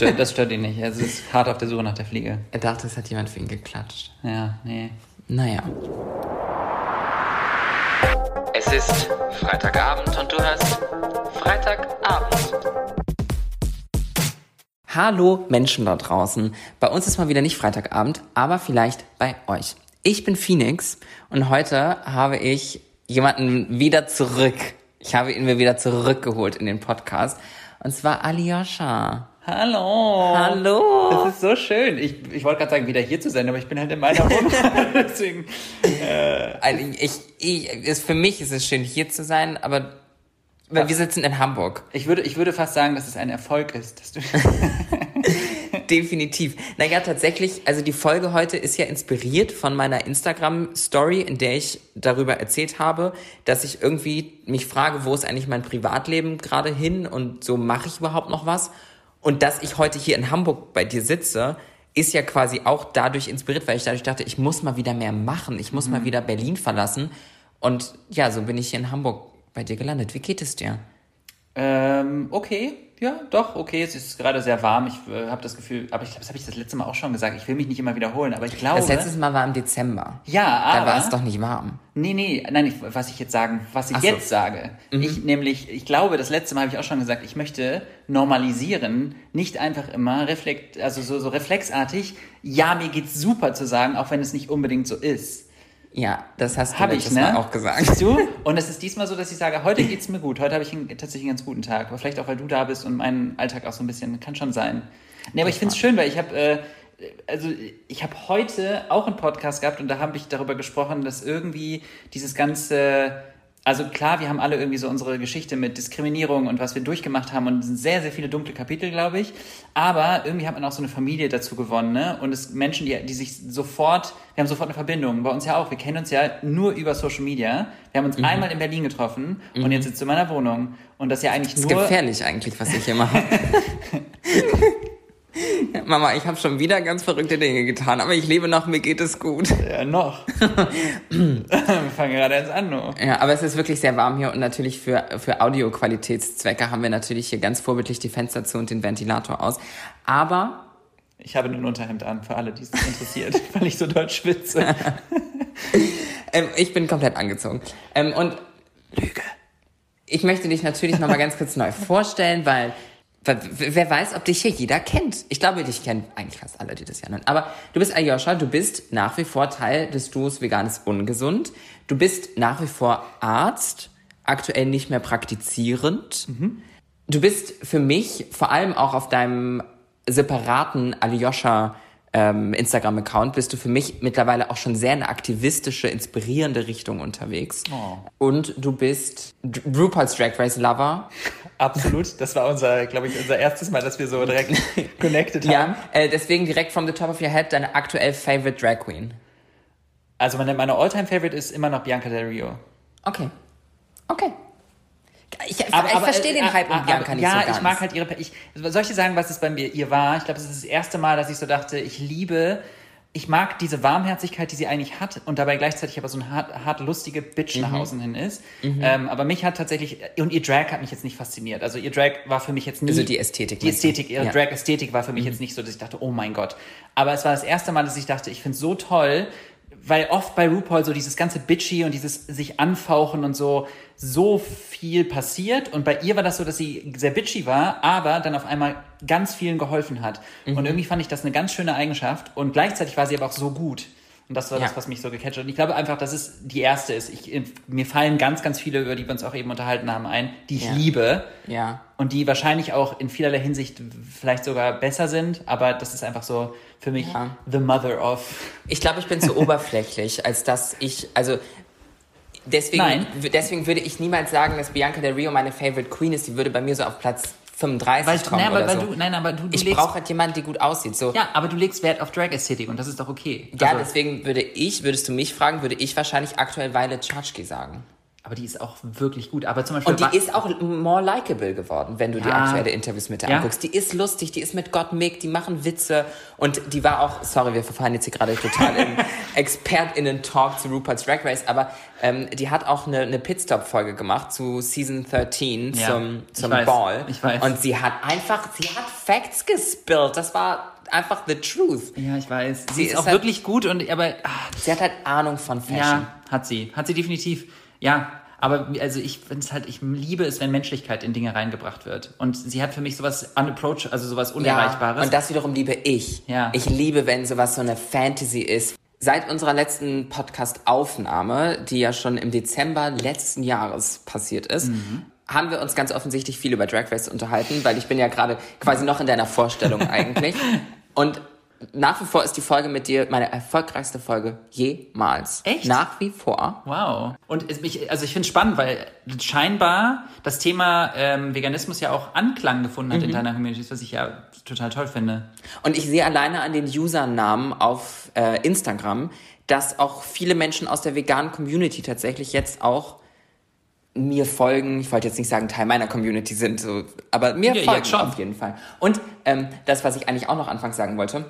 stört, das stört ihn nicht. Er ist hart auf der Suche nach der Fliege. Er dachte, es hat jemand für ihn geklatscht. Ja, nee. Naja. Es ist Freitagabend und du hörst Freitagabend. Hallo Menschen da draußen. Bei uns ist mal wieder nicht Freitagabend, aber vielleicht bei euch. Ich bin Phoenix und heute habe ich jemanden wieder zurück. Ich habe ihn mir wieder zurückgeholt in den Podcast. Und zwar Alyosha. Hallo. Hallo. Das ist so schön. Ich, ich wollte gerade sagen, wieder hier zu sein, aber ich bin halt in meiner Wohnung. Deswegen. Also ich, ich, ist, für mich ist es schön, hier zu sein, aber weil wir sitzen in Hamburg. Ich würde, ich würde fast sagen, dass es ein Erfolg ist. Dass du Definitiv. Naja, tatsächlich, also die Folge heute ist ja inspiriert von meiner Instagram-Story, in der ich darüber erzählt habe, dass ich irgendwie mich frage, wo ist eigentlich mein Privatleben gerade hin und so mache ich überhaupt noch was? Und dass ich heute hier in Hamburg bei dir sitze, ist ja quasi auch dadurch inspiriert, weil ich dadurch dachte, ich muss mal wieder mehr machen, ich muss mal wieder Berlin verlassen. Und ja, so bin ich hier in Hamburg bei dir gelandet. Wie geht es dir? ähm, okay. Ja, doch, okay. Es ist gerade sehr warm. Ich äh, habe das Gefühl, aber ich glaube, das habe ich das letzte Mal auch schon gesagt. Ich will mich nicht immer wiederholen, aber ich glaube. Das letzte Mal war im Dezember. ja, Da aber. war es doch nicht warm. Nee, nee, nein, ich, was ich jetzt sagen, was ich so. Mhm. jetzt sage. Ich nämlich, ich glaube, das letzte Mal habe ich auch schon gesagt, ich möchte normalisieren, nicht einfach immer reflekt, also so, so reflexartig, ja, mir geht's super zu sagen, auch wenn es nicht unbedingt so ist. Ja, das hast du Habe ich, ne? Mal auch gesagt. Siehst du? Und es ist diesmal so, dass ich sage, heute geht's mir gut. Heute habe ich einen, tatsächlich einen ganz guten Tag. Aber vielleicht auch, weil du da bist und mein Alltag auch so ein bisschen, kann schon sein. Nee, aber ich finde es schön, weil ich habe, äh, also ich habe heute auch einen Podcast gehabt und da habe ich darüber gesprochen, dass irgendwie dieses ganze, also klar, wir haben alle irgendwie so unsere Geschichte mit Diskriminierung und was wir durchgemacht haben und es sind sehr, sehr viele dunkle Kapitel, glaube ich. Aber irgendwie hat man auch so eine Familie dazu gewonnen, ne? Und es Menschen, die, die sich sofort, wir haben sofort eine Verbindung. Bei uns ja auch. Wir kennen uns ja nur über Social Media. Wir haben uns Mhm. einmal in Berlin getroffen und jetzt sitzt du in meiner Wohnung. Und das ja eigentlich Das ist nur. gefährlich eigentlich, was ich hier mache. Mama, ich habe schon wieder ganz verrückte Dinge getan, aber ich lebe noch, mir geht es gut. Ja, noch. wir fangen gerade erst an, nur. Ja, aber es ist wirklich sehr warm hier und natürlich für, für Audioqualitätszwecke haben wir natürlich hier ganz vorbildlich die Fenster zu und den Ventilator aus. Aber Ich habe ein Unterhemd an, für alle, die es interessiert, weil ich so doll schwitze. ähm, ich bin komplett angezogen. Ähm, und Lüge. ich möchte dich natürlich noch mal ganz kurz neu vorstellen, weil wer weiß, ob dich hier jeder kennt. Ich glaube, dich kennen eigentlich fast alle, die das ja nennen. Aber du bist Ayosha, du bist nach wie vor Teil des Duos Veganes Ungesund. Du bist nach wie vor Arzt, aktuell nicht mehr praktizierend. Du bist für mich vor allem auch auf deinem separaten Alyosha ähm, Instagram-Account bist du für mich mittlerweile auch schon sehr eine aktivistische, inspirierende Richtung unterwegs. Oh. Und du bist RuPaul's Drag Race Lover. Absolut. Das war unser, glaube ich, unser erstes Mal, dass wir so direkt connected haben. Ja, äh, deswegen direkt from the top of your head deine aktuell favorite Drag Queen. Also meine, meine All-Time-Favorite ist immer noch Bianca Del Rio. Okay. Okay. Ich, ich verstehe den äh, Hype um aber- Bianca nicht ja, so ganz. ich mag halt ihre. Ich, soll ich dir sagen, was es bei mir ihr war? Ich glaube, es ist das erste Mal, dass ich so dachte, ich liebe. Ich mag diese Warmherzigkeit, die sie eigentlich hat und dabei gleichzeitig aber so ein hart, hart lustige Bitch Mhm. nach außen hin ist. Ähm, aber mich hat tatsächlich, und ihr Drag hat mich jetzt nicht fasziniert. Also ihr Drag war für mich jetzt nie... Also die Ästhetik, Die? Ästhetik, ihre Ja. Mhm. Drag-Ästhetik war für mich jetzt nicht so, dass ich dachte, oh mein Gott. Aber es war das erste Mal, dass ich dachte, ich finde es so toll, weil oft bei RuPaul so dieses ganze Bitchy und dieses sich anfauchen und so, so viel passiert. Und bei ihr war das so, dass sie sehr bitchy war, aber dann auf einmal ganz vielen geholfen hat. Mhm. Und irgendwie fand ich das eine ganz schöne Eigenschaft. Und gleichzeitig war sie aber auch so gut. Und das war Ja. das, was mich so gecatcht hat. Und ich glaube einfach, dass es die erste ist. Ich, mir fallen ganz, ganz viele, über die wir uns auch eben unterhalten haben, ein, die ich Ja. liebe Ja. Und die wahrscheinlich auch in vielerlei Hinsicht vielleicht sogar besser sind, aber das ist einfach so für mich Ja. the mother of. Ich glaube, ich bin zu oberflächlich, als dass ich, also deswegen, Nein. deswegen würde ich niemals sagen, dass Bianca Del Rio meine Favorite Queen ist. Die würde bei mir so auf Platz 35 Weil, kommen nein, aber, oder weil so. du, nein, aber du, du ich brauche halt jemanden, die gut aussieht. So. ja, aber du legst Wert auf Drag-Ästhetik und das ist doch okay. Ja, Also, deswegen würde ich, würdest du mich fragen, würde ich wahrscheinlich aktuell Violet Chachki sagen. Aber die ist auch wirklich gut. Aber zum Beispiel. Und die ist auch more likable geworden, wenn du die Ja. aktuelle Interviews mit der Ja. anguckst. Die ist lustig, die ist mit Gott Mick, die machen Witze. Und die war auch, sorry, wir verfallen jetzt hier gerade total in ExpertInnen-Talk zu Rupert's Drag Race, aber ähm, die hat auch eine, eine Pitstop-Folge gemacht zu Season 13, Ja, zum, ich zum weiß, Ball. ich weiß. Und sie hat einfach, sie hat Facts gespillt. Das war einfach the truth. ja, ich weiß. Sie, Sie ist, ist auch halt- wirklich gut und aber ah, Sie hat halt Ahnung von Fashion. ja, hat sie, hat sie definitiv. Ja, aber also ich finde es halt, ich liebe es, wenn Menschlichkeit in Dinge reingebracht wird. Und sie hat für mich sowas unapproach, also sowas Unerreichbares. und das wiederum liebe ich. Ja. Ich liebe, wenn sowas so eine Fantasy ist. Seit unserer letzten Podcast-Aufnahme, die ja schon im Dezember letzten Jahres passiert ist, Mhm. haben wir uns ganz offensichtlich viel über Drag Race unterhalten, weil ich bin ja gerade quasi noch in deiner Vorstellung eigentlich. Und nach wie vor ist die Folge mit dir meine erfolgreichste Folge jemals. Echt? Nach wie vor. Wow. Und es, mich, also ich finde es spannend, weil scheinbar das Thema ähm, Veganismus ja auch Anklang gefunden hat in deiner Community, was ich ja total toll finde. Und ich sehe alleine an den Usernamen auf äh, Instagram, dass auch viele Menschen aus der veganen Community tatsächlich jetzt auch mir folgen. Ich wollte jetzt nicht sagen, Teil meiner Community sind, so, aber mir Ja, folgen auf jeden Fall. Und ähm, das, was ich eigentlich auch noch anfangs sagen wollte,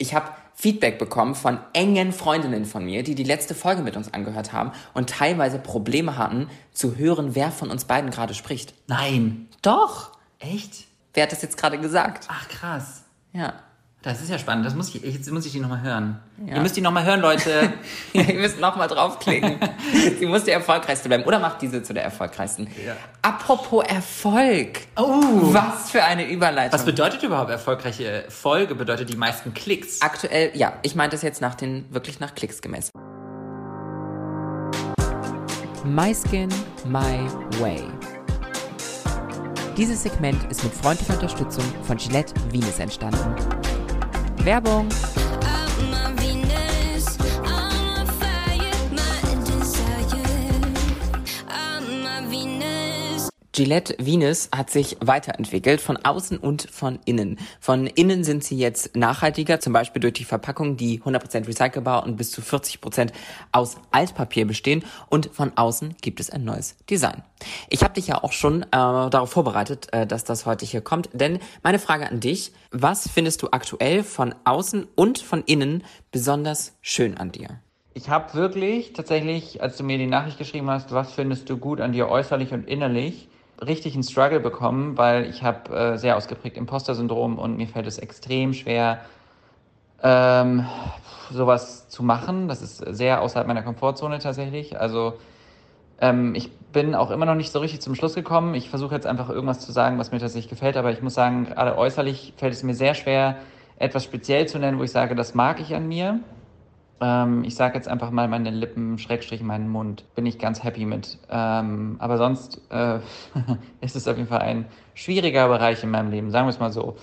ich habe Feedback bekommen von engen Freundinnen von mir, die die letzte Folge mit uns angehört haben und teilweise Probleme hatten zu hören, wer von uns beiden gerade spricht. Nein. Doch. Echt? Wer hat das jetzt gerade gesagt? Ach krass. Ja. Das ist ja spannend. Das muss ich, jetzt muss ich die nochmal hören. Ja. Ihr müsst die nochmal hören, Leute. Ihr müsst nochmal draufklicken. Sie muss die erfolgreichste bleiben. Oder macht diese zu der erfolgreichsten. Ja. Apropos Erfolg. Oh. Was für eine Überleitung. Was bedeutet überhaupt erfolgreiche Folge? Bedeutet die meisten Klicks? Aktuell, ja, ich meinte das jetzt nach den, wirklich nach Klicks gemessen. My Skin, My Way. Dieses Segment ist mit freundlicher Unterstützung von Gillette Venus entstanden. Werbung! Gillette Venus hat sich weiterentwickelt von außen und von innen. Von innen sind sie jetzt nachhaltiger, zum Beispiel durch die Verpackung, die 100% recycelbar und bis zu 40% aus Altpapier bestehen. Und von außen gibt es ein neues Design. Ich habe dich ja auch schon äh, darauf vorbereitet, äh, dass das heute hier kommt. Denn meine Frage an dich, was findest du aktuell von außen und von innen besonders schön an dir? Ich habe wirklich tatsächlich, als du mir die Nachricht geschrieben hast, was findest du gut an dir äußerlich und innerlich, richtig einen Struggle bekommen, weil ich habe äh, sehr ausgeprägt Imposter-Syndrom und mir fällt es extrem schwer, ähm, sowas zu machen. Das ist sehr außerhalb meiner Komfortzone tatsächlich. Also ähm, ich bin auch immer noch nicht so richtig zum Schluss gekommen. Ich versuche jetzt einfach irgendwas zu sagen, was mir tatsächlich gefällt, aber ich muss sagen, gerade äußerlich fällt es mir sehr schwer, etwas speziell zu nennen, wo ich sage, das mag ich an mir. Ähm, ich sage jetzt einfach mal meine Lippen, Schrägstrich meinen Mund. Bin ich ganz happy mit. Ähm, aber sonst äh, ist es auf jeden Fall ein schwieriger Bereich in meinem Leben, sagen wir es mal so.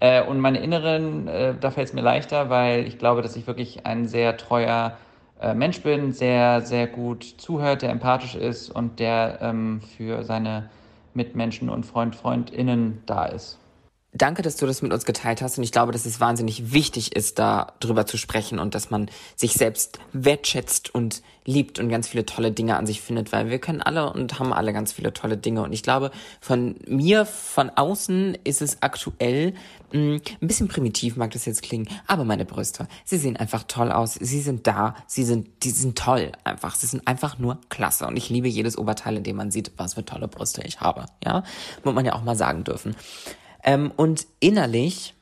Äh, und meine Inneren, äh, da fällt es mir leichter, weil ich glaube, dass ich wirklich ein sehr treuer äh, Mensch bin, sehr, sehr gut zuhört, der empathisch ist und der ähm, für seine Mitmenschen und Freund, FreundInnen da ist. Danke, dass du das mit uns geteilt hast. Und ich glaube, dass es wahnsinnig wichtig ist, da drüber zu sprechen und dass man sich selbst wertschätzt und liebt und ganz viele tolle Dinge an sich findet, weil wir können alle und haben alle ganz viele tolle Dinge. Und ich glaube, von mir, von außen ist es aktuell mh, ein bisschen primitiv, mag das jetzt klingen, aber meine Brüste, sie sehen einfach toll aus. Sie sind da, sie sind, die sind toll einfach. Sie sind einfach nur klasse. Und ich liebe jedes Oberteil, in dem man sieht, was für tolle Brüste ich habe. Ja, muss man ja auch mal sagen dürfen. Ähm, und innerlich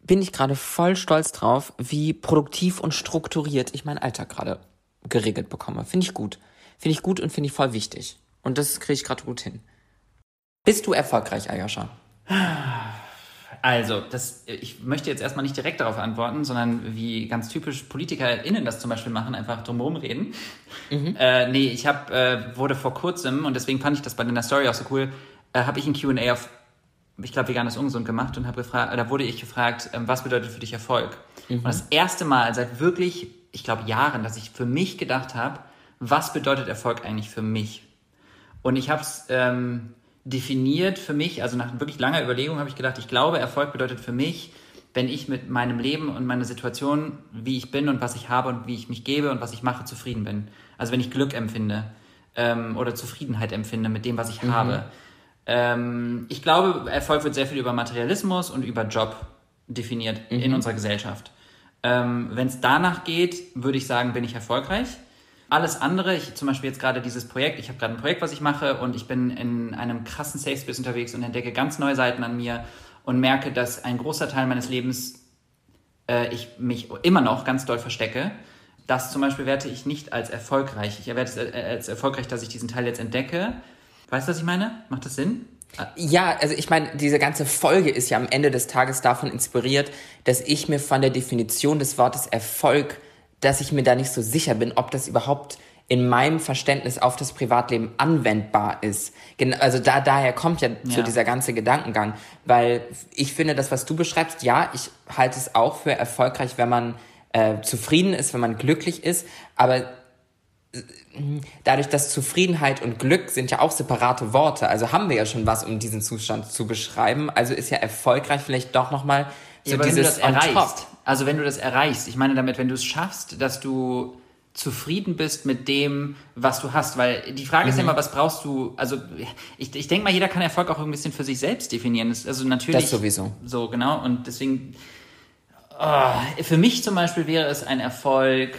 bin ich gerade voll stolz drauf, wie produktiv und strukturiert ich meinen Alltag gerade geregelt bekomme. Finde ich gut. Finde ich gut und finde ich voll wichtig. Und das kriege ich gerade gut hin. Bist du erfolgreich, Ayosha? Also, das, ich möchte jetzt erstmal nicht direkt darauf antworten, sondern wie ganz typisch PolitikerInnen das zum Beispiel machen, einfach drumherum reden. Äh, nee, ich hab, äh, wurde vor kurzem, und deswegen fand ich das bei deiner Story auch so cool, äh, habe ich ein Q&A auf, ich glaube, vegan ist ungesund gemacht und habe gefragt, da wurde ich gefragt, ähm, was bedeutet für dich Erfolg? Und das erste Mal seit wirklich, ich glaube, Jahren, dass ich für mich gedacht habe, was bedeutet Erfolg eigentlich für mich? Und ich habe es ähm, definiert für mich, also nach wirklich langer Überlegung habe ich gedacht, ich glaube, Erfolg bedeutet für mich, wenn ich mit meinem Leben und meiner Situation, wie ich bin und was ich habe und wie ich mich gebe und was ich mache, zufrieden bin. Also wenn ich Glück empfinde. ähm, oder Zufriedenheit empfinde mit dem, was ich habe. Ähm, ich glaube, Erfolg wird sehr viel über Materialismus und über Job definiert in unserer Gesellschaft. Ähm, Wenn es danach geht, würde ich sagen, bin ich erfolgreich. Alles andere, ich zum Beispiel jetzt gerade dieses Projekt, ich habe gerade ein Projekt, was ich mache und ich bin in einem krassen Safe Space unterwegs und entdecke ganz neue Seiten an mir und merke, dass ein großer Teil meines Lebens äh, ich mich immer noch ganz doll verstecke. Das zum Beispiel werte ich nicht als erfolgreich. Ich werte es äh, als erfolgreich, dass ich diesen Teil jetzt entdecke. Weißt du, was ich meine? Macht das Sinn? Ja, also ich meine, diese ganze Folge ist ja am Ende des Tages davon inspiriert, dass ich mir von der Definition des Wortes Erfolg, dass ich mir da nicht so sicher bin, ob das überhaupt in meinem Verständnis auf das Privatleben anwendbar ist. Also da daher kommt ja, so Ja. dieser ganze Gedankengang, weil ich finde, das, was du beschreibst, ja, ich halte es auch für erfolgreich, wenn man äh, zufrieden ist, wenn man glücklich ist, aber dadurch, dass Zufriedenheit und Glück sind ja auch separate Worte, also haben wir ja schon was, um diesen Zustand zu beschreiben. Also ist ja erfolgreich vielleicht doch nochmal so Ja, aber wenn du dieses das erreichst, also wenn du das erreichst, ich meine damit, wenn du es schaffst, dass du zufrieden bist mit dem, was du hast, weil die Frage Mhm. ist ja immer, was brauchst du, also ich, ich denke mal, jeder kann Erfolg auch ein bisschen für sich selbst definieren, das, also natürlich. Das sowieso. So, genau, und deswegen, oh, für mich zum Beispiel wäre es ein Erfolg,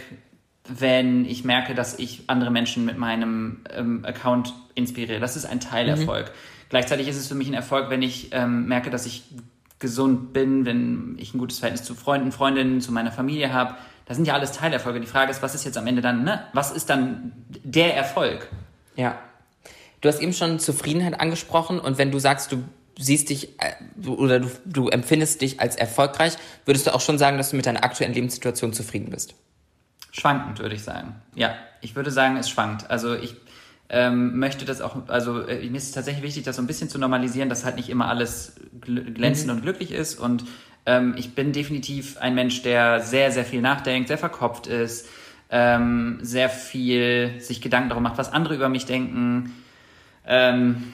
wenn ich merke, dass ich andere Menschen mit meinem ähm, Account inspiriere. Das ist ein Teilerfolg. Gleichzeitig ist es für mich ein Erfolg, wenn ich ähm, merke, dass ich gesund bin, wenn ich ein gutes Verhältnis zu Freunden, Freundinnen, zu meiner Familie habe. Das sind ja alles Teilerfolge. Die Frage ist, was ist jetzt am Ende dann, ne? Was ist dann der Erfolg? Ja. Du hast eben schon Zufriedenheit angesprochen und wenn du sagst, du siehst dich äh, oder du, du empfindest dich als erfolgreich, würdest du auch schon sagen, dass du mit deiner aktuellen Lebenssituation zufrieden bist. Schwankend, würde ich sagen. Ja, ich würde sagen, es schwankt. Also ich ähm, möchte das auch, also äh, mir ist es tatsächlich wichtig, das so ein bisschen zu normalisieren, dass halt nicht immer alles gl glänzend und glücklich ist. Und ähm, ich bin definitiv ein Mensch, der sehr, sehr viel nachdenkt, sehr verkopft ist, ähm, sehr viel sich Gedanken darum macht, was andere über mich denken. Ähm,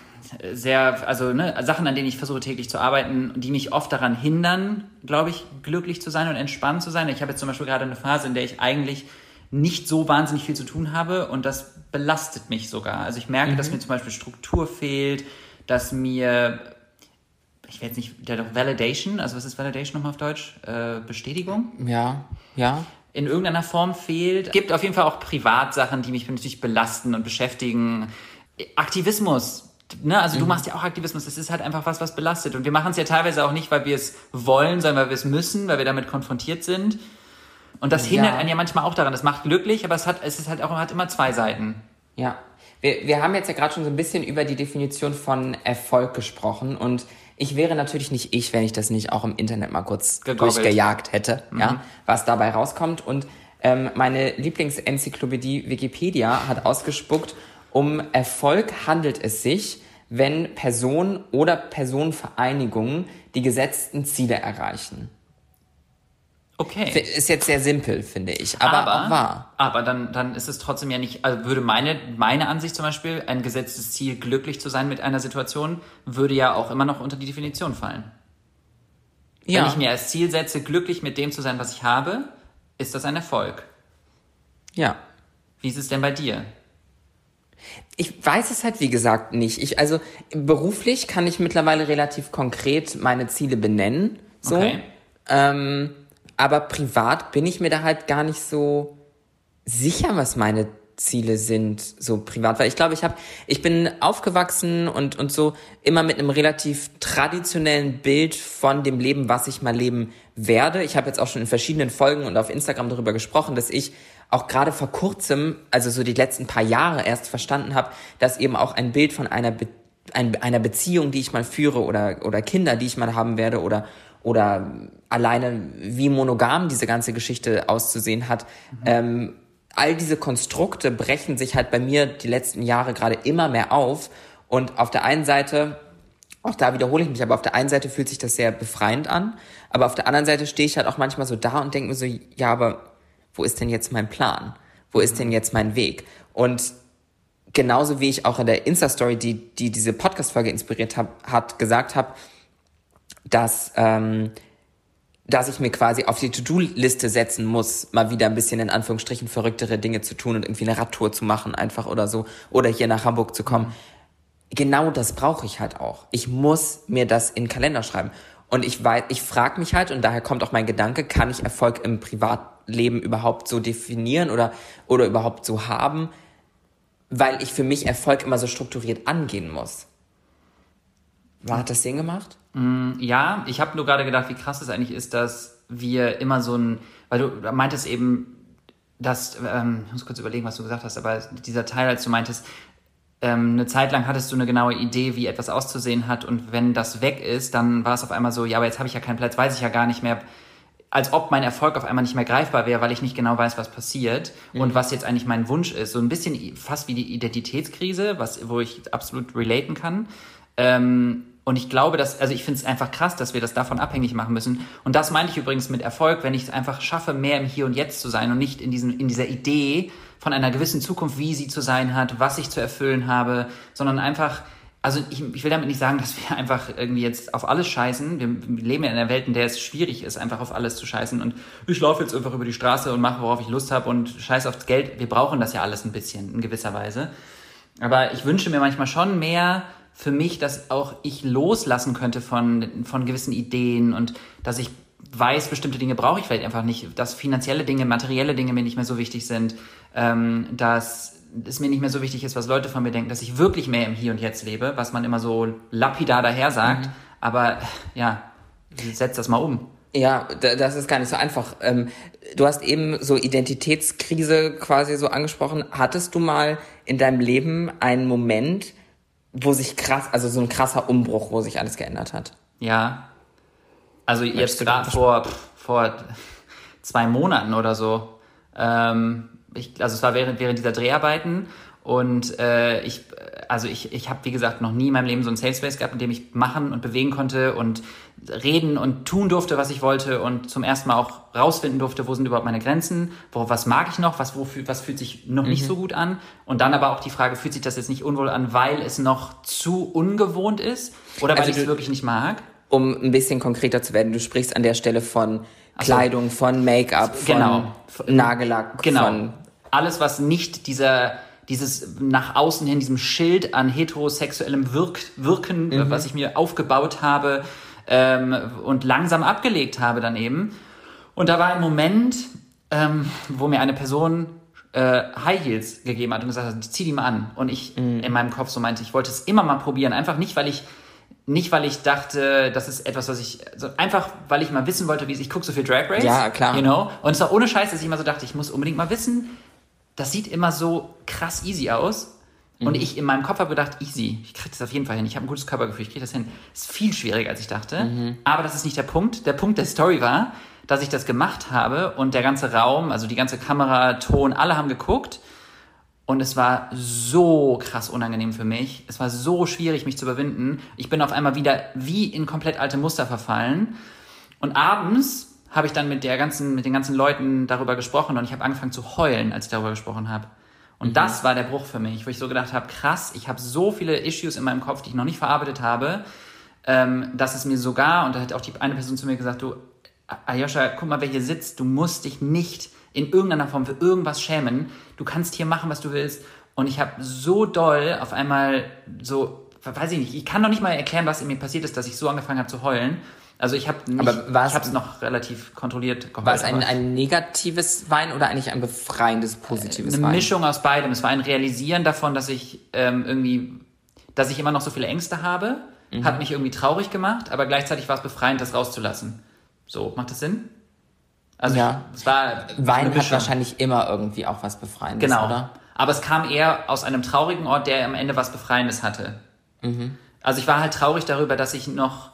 sehr, also ne, Sachen, an denen ich versuche täglich zu arbeiten, die mich oft daran hindern, glaube ich, glücklich zu sein und entspannt zu sein. Ich habe jetzt zum Beispiel gerade eine Phase, in der ich eigentlich nicht so wahnsinnig viel zu tun habe und das belastet mich sogar. Also ich merke, dass mir zum Beispiel Struktur fehlt, dass mir, ich will jetzt nicht, der doch Validation, also was ist Validation nochmal auf Deutsch? Äh, Bestätigung? Ja, ja. in irgendeiner Form fehlt. Es gibt auf jeden Fall auch Privatsachen, die mich natürlich belasten und beschäftigen. Aktivismus. Ne? Also du machst ja auch Aktivismus. Das ist halt einfach was, was belastet. Und wir machen es ja teilweise auch nicht, weil wir es wollen, sondern weil wir es müssen, weil wir damit konfrontiert sind. Und das hindert Ja. einen ja manchmal auch daran. Das macht glücklich, aber es hat, es ist halt auch, hat immer zwei Seiten. Ja, wir, wir haben jetzt ja gerade schon so ein bisschen über die Definition von Erfolg gesprochen und ich wäre natürlich nicht ich, wenn ich das nicht auch im Internet mal kurz Gegoogelt. durchgejagt hätte, ja, was dabei rauskommt. Und ähm, meine Lieblingsenzyklopädie Wikipedia hat ausgespuckt, um Erfolg handelt es sich, wenn Personen oder Personenvereinigungen die gesetzten Ziele erreichen. Okay. Ist jetzt sehr simpel, finde ich, aber, auch wahr. aber dann, dann ist es trotzdem ja nicht, also würde meine, meine Ansicht zum Beispiel, ein gesetztes Ziel, glücklich zu sein mit einer Situation, würde ja auch immer noch unter die Definition fallen. Wenn ich mir als Ziel setze, glücklich mit dem zu sein, was ich habe, ist das ein Erfolg. ja. Wie ist es denn bei dir? Ich weiß es halt, wie gesagt, nicht. Ich, also beruflich kann ich mittlerweile relativ konkret meine Ziele benennen. So. Okay. Ähm, aber privat bin ich mir da halt gar nicht so sicher, was meine Ziele sind, so privat. Weil ich glaube, ich habe, ich bin aufgewachsen und, und so immer mit einem relativ traditionellen Bild von dem Leben, was ich mal leben werde. Ich habe jetzt auch schon in verschiedenen Folgen und auf Instagram darüber gesprochen, dass ich auch gerade vor kurzem, also so die letzten paar Jahre erst verstanden habe, dass eben auch ein Bild von einer Be ein, einer Beziehung, die ich mal führe oder, oder Kinder, die ich mal haben werde oder, oder alleine wie monogam diese ganze Geschichte auszusehen hat. Ähm, all diese Konstrukte brechen sich halt bei mir die letzten Jahre gerade immer mehr auf. Und auf der einen Seite, auch da wiederhole ich mich, aber auf der einen Seite fühlt sich das sehr befreiend an. Aber auf der anderen Seite stehe ich halt auch manchmal so da und denke mir so, ja, aber wo ist denn jetzt mein Plan? Wo ist denn jetzt mein Weg? Und genauso wie ich auch in der Insta-Story, die, die diese Podcast-Folge inspiriert hab, hat, gesagt habe, dass ähm, dass ich mir quasi auf die To-Do-Liste setzen muss, mal wieder ein bisschen in Anführungsstrichen verrücktere Dinge zu tun und irgendwie eine Radtour zu machen einfach oder so oder hier nach Hamburg zu kommen. Genau das brauche ich halt auch. Ich muss mir das in den Kalender schreiben. Und ich weiß, ich frage mich halt, und daher kommt auch mein Gedanke, kann ich Erfolg im Privatleben überhaupt so definieren oder, oder überhaupt so haben, weil ich für mich Erfolg immer so strukturiert angehen muss. War, hat das Sinn gemacht? Ja, ich habe nur gerade gedacht, wie krass es eigentlich ist, dass wir immer so ein, weil du meintest eben, dass, ähm, ich muss kurz überlegen, was du gesagt hast, aber dieser Teil, als du meintest, ähm, eine Zeit lang hattest du eine genaue Idee, wie etwas auszusehen hat und wenn das weg ist, dann war es auf einmal so, ja, aber jetzt habe ich ja keinen Platz, weiß ich ja gar nicht mehr, als ob mein Erfolg auf einmal nicht mehr greifbar wäre, weil ich nicht genau weiß, was passiert und was jetzt eigentlich mein Wunsch ist. So ein bisschen i- fast wie die Identitätskrise, was, wo ich absolut relaten kann. Ähm, und ich glaube, dass, also ich finde es einfach krass, dass wir das davon abhängig machen müssen. Und das meine ich übrigens mit Erfolg, wenn ich es einfach schaffe, mehr im Hier und Jetzt zu sein und nicht in, diesem, in dieser Idee von einer gewissen Zukunft, wie sie zu sein hat, was ich zu erfüllen habe, sondern einfach, also ich, ich will damit nicht sagen, dass wir einfach irgendwie jetzt auf alles scheißen. Wir, wir leben ja in einer Welt, in der es schwierig ist, einfach auf alles zu scheißen. Und ich laufe jetzt einfach über die Straße und mache, worauf ich Lust habe und scheiß aufs Geld. Wir brauchen das ja alles ein bisschen, in gewisser Weise. Aber ich wünsche mir manchmal schon mehr für mich, dass auch ich loslassen könnte von, von gewissen Ideen und dass ich weiß, bestimmte Dinge brauche ich vielleicht einfach nicht, dass finanzielle Dinge, materielle Dinge mir nicht mehr so wichtig sind, ähm, dass es mir nicht mehr so wichtig ist, was Leute von mir denken, dass ich wirklich mehr im Hier und Jetzt lebe, was man immer so lapidar daher sagt. Aber ja, setz das mal um. Ja, da- das ist gar nicht so einfach. Ähm, Du hast eben so Identitätskrise quasi so angesprochen. Hattest du mal in deinem Leben einen Moment, wo sich krass, also so ein krasser Umbruch, wo sich alles geändert hat? Ja. Also jetzt du gerade vor, vor zwei Monaten oder so. Ähm, ich, also es war während, während dieser Dreharbeiten und äh, ich, also ich, ich habe wie gesagt noch nie in meinem Leben so einen Safe Space gehabt, in dem ich machen und bewegen konnte und reden und tun durfte, was ich wollte und zum ersten Mal auch rausfinden durfte, wo sind überhaupt meine Grenzen, wo, was mag ich noch, was, wo, was fühlt sich noch nicht so gut an und dann aber auch die Frage, fühlt sich das jetzt nicht unwohl an, weil es noch zu ungewohnt ist oder weil Also ich es wirklich nicht mag? Um ein bisschen konkreter zu werden, du sprichst an der Stelle von Kleidung, von Make-up, von Genau. Nagellack, Genau. von Alles, was nicht dieser, dieses nach außen hin, diesem Schild an heterosexuellem Wirk, Wirken, Mhm. was ich mir aufgebaut habe ähm, und langsam abgelegt habe dann eben. Und da war ein Moment, ähm, wo mir eine Person äh, High Heels gegeben hat und gesagt hat, zieh die mal an. Und ich Mhm. in meinem Kopf so meinte, ich wollte es immer mal probieren. Einfach nicht, weil ich nicht, weil ich dachte, das ist etwas, was ich, also einfach, weil ich mal wissen wollte, wie es, ich gucke so viel Drag Race. Ja, klar. You know? Und es war ohne Scheiß, dass ich immer so dachte, ich muss unbedingt mal wissen, das sieht immer so krass easy aus. Mhm. Und ich in meinem Kopf habe gedacht, easy, ich krieg das auf jeden Fall hin. Ich habe ein gutes Körpergefühl, ich krieg das hin. ist viel schwieriger, als ich dachte. Mhm. Aber das ist nicht der Punkt. Der Punkt der Story war, dass ich das gemacht habe und der ganze Raum, also die ganze Kamera, Ton, alle haben geguckt. Und es war so krass unangenehm für mich. Es war so schwierig, mich zu überwinden. Ich bin auf einmal wieder wie in komplett alte Muster verfallen. Und abends habe ich dann mit der ganzen, mit den ganzen Leuten darüber gesprochen und ich habe angefangen zu heulen, als ich darüber gesprochen habe. Und das war der Bruch für mich, wo ich so gedacht habe, krass, ich habe so viele Issues in meinem Kopf, die ich noch nicht verarbeitet habe, ähm, dass es mir sogar, und da hat auch die eine Person zu mir gesagt, du, Ayosha, guck mal, wer hier sitzt, du musst dich nicht in irgendeiner Form für irgendwas schämen. Du kannst hier machen, was du willst. Und ich habe so doll auf einmal so, weiß ich nicht, ich kann noch nicht mal erklären, was in mir passiert ist, dass ich so angefangen habe zu heulen. Also ich habe es- noch relativ kontrolliert war es ein, ein negatives Wein oder eigentlich ein befreiendes, positives eine Wein? Mischung aus beidem. Es war ein Realisieren davon, dass ich ähm, irgendwie, dass ich immer noch so viele Ängste habe, Mhm. hat mich irgendwie traurig gemacht, aber gleichzeitig war es befreiend, das rauszulassen. So, macht das Sinn? Also Ja. ich, es war Wein eine hat wahrscheinlich immer irgendwie auch was Befreiendes, Genau. oder? Aber es kam eher aus einem traurigen Ort, der am Ende was Befreiendes hatte. Mhm. Also ich war halt traurig darüber, dass ich noch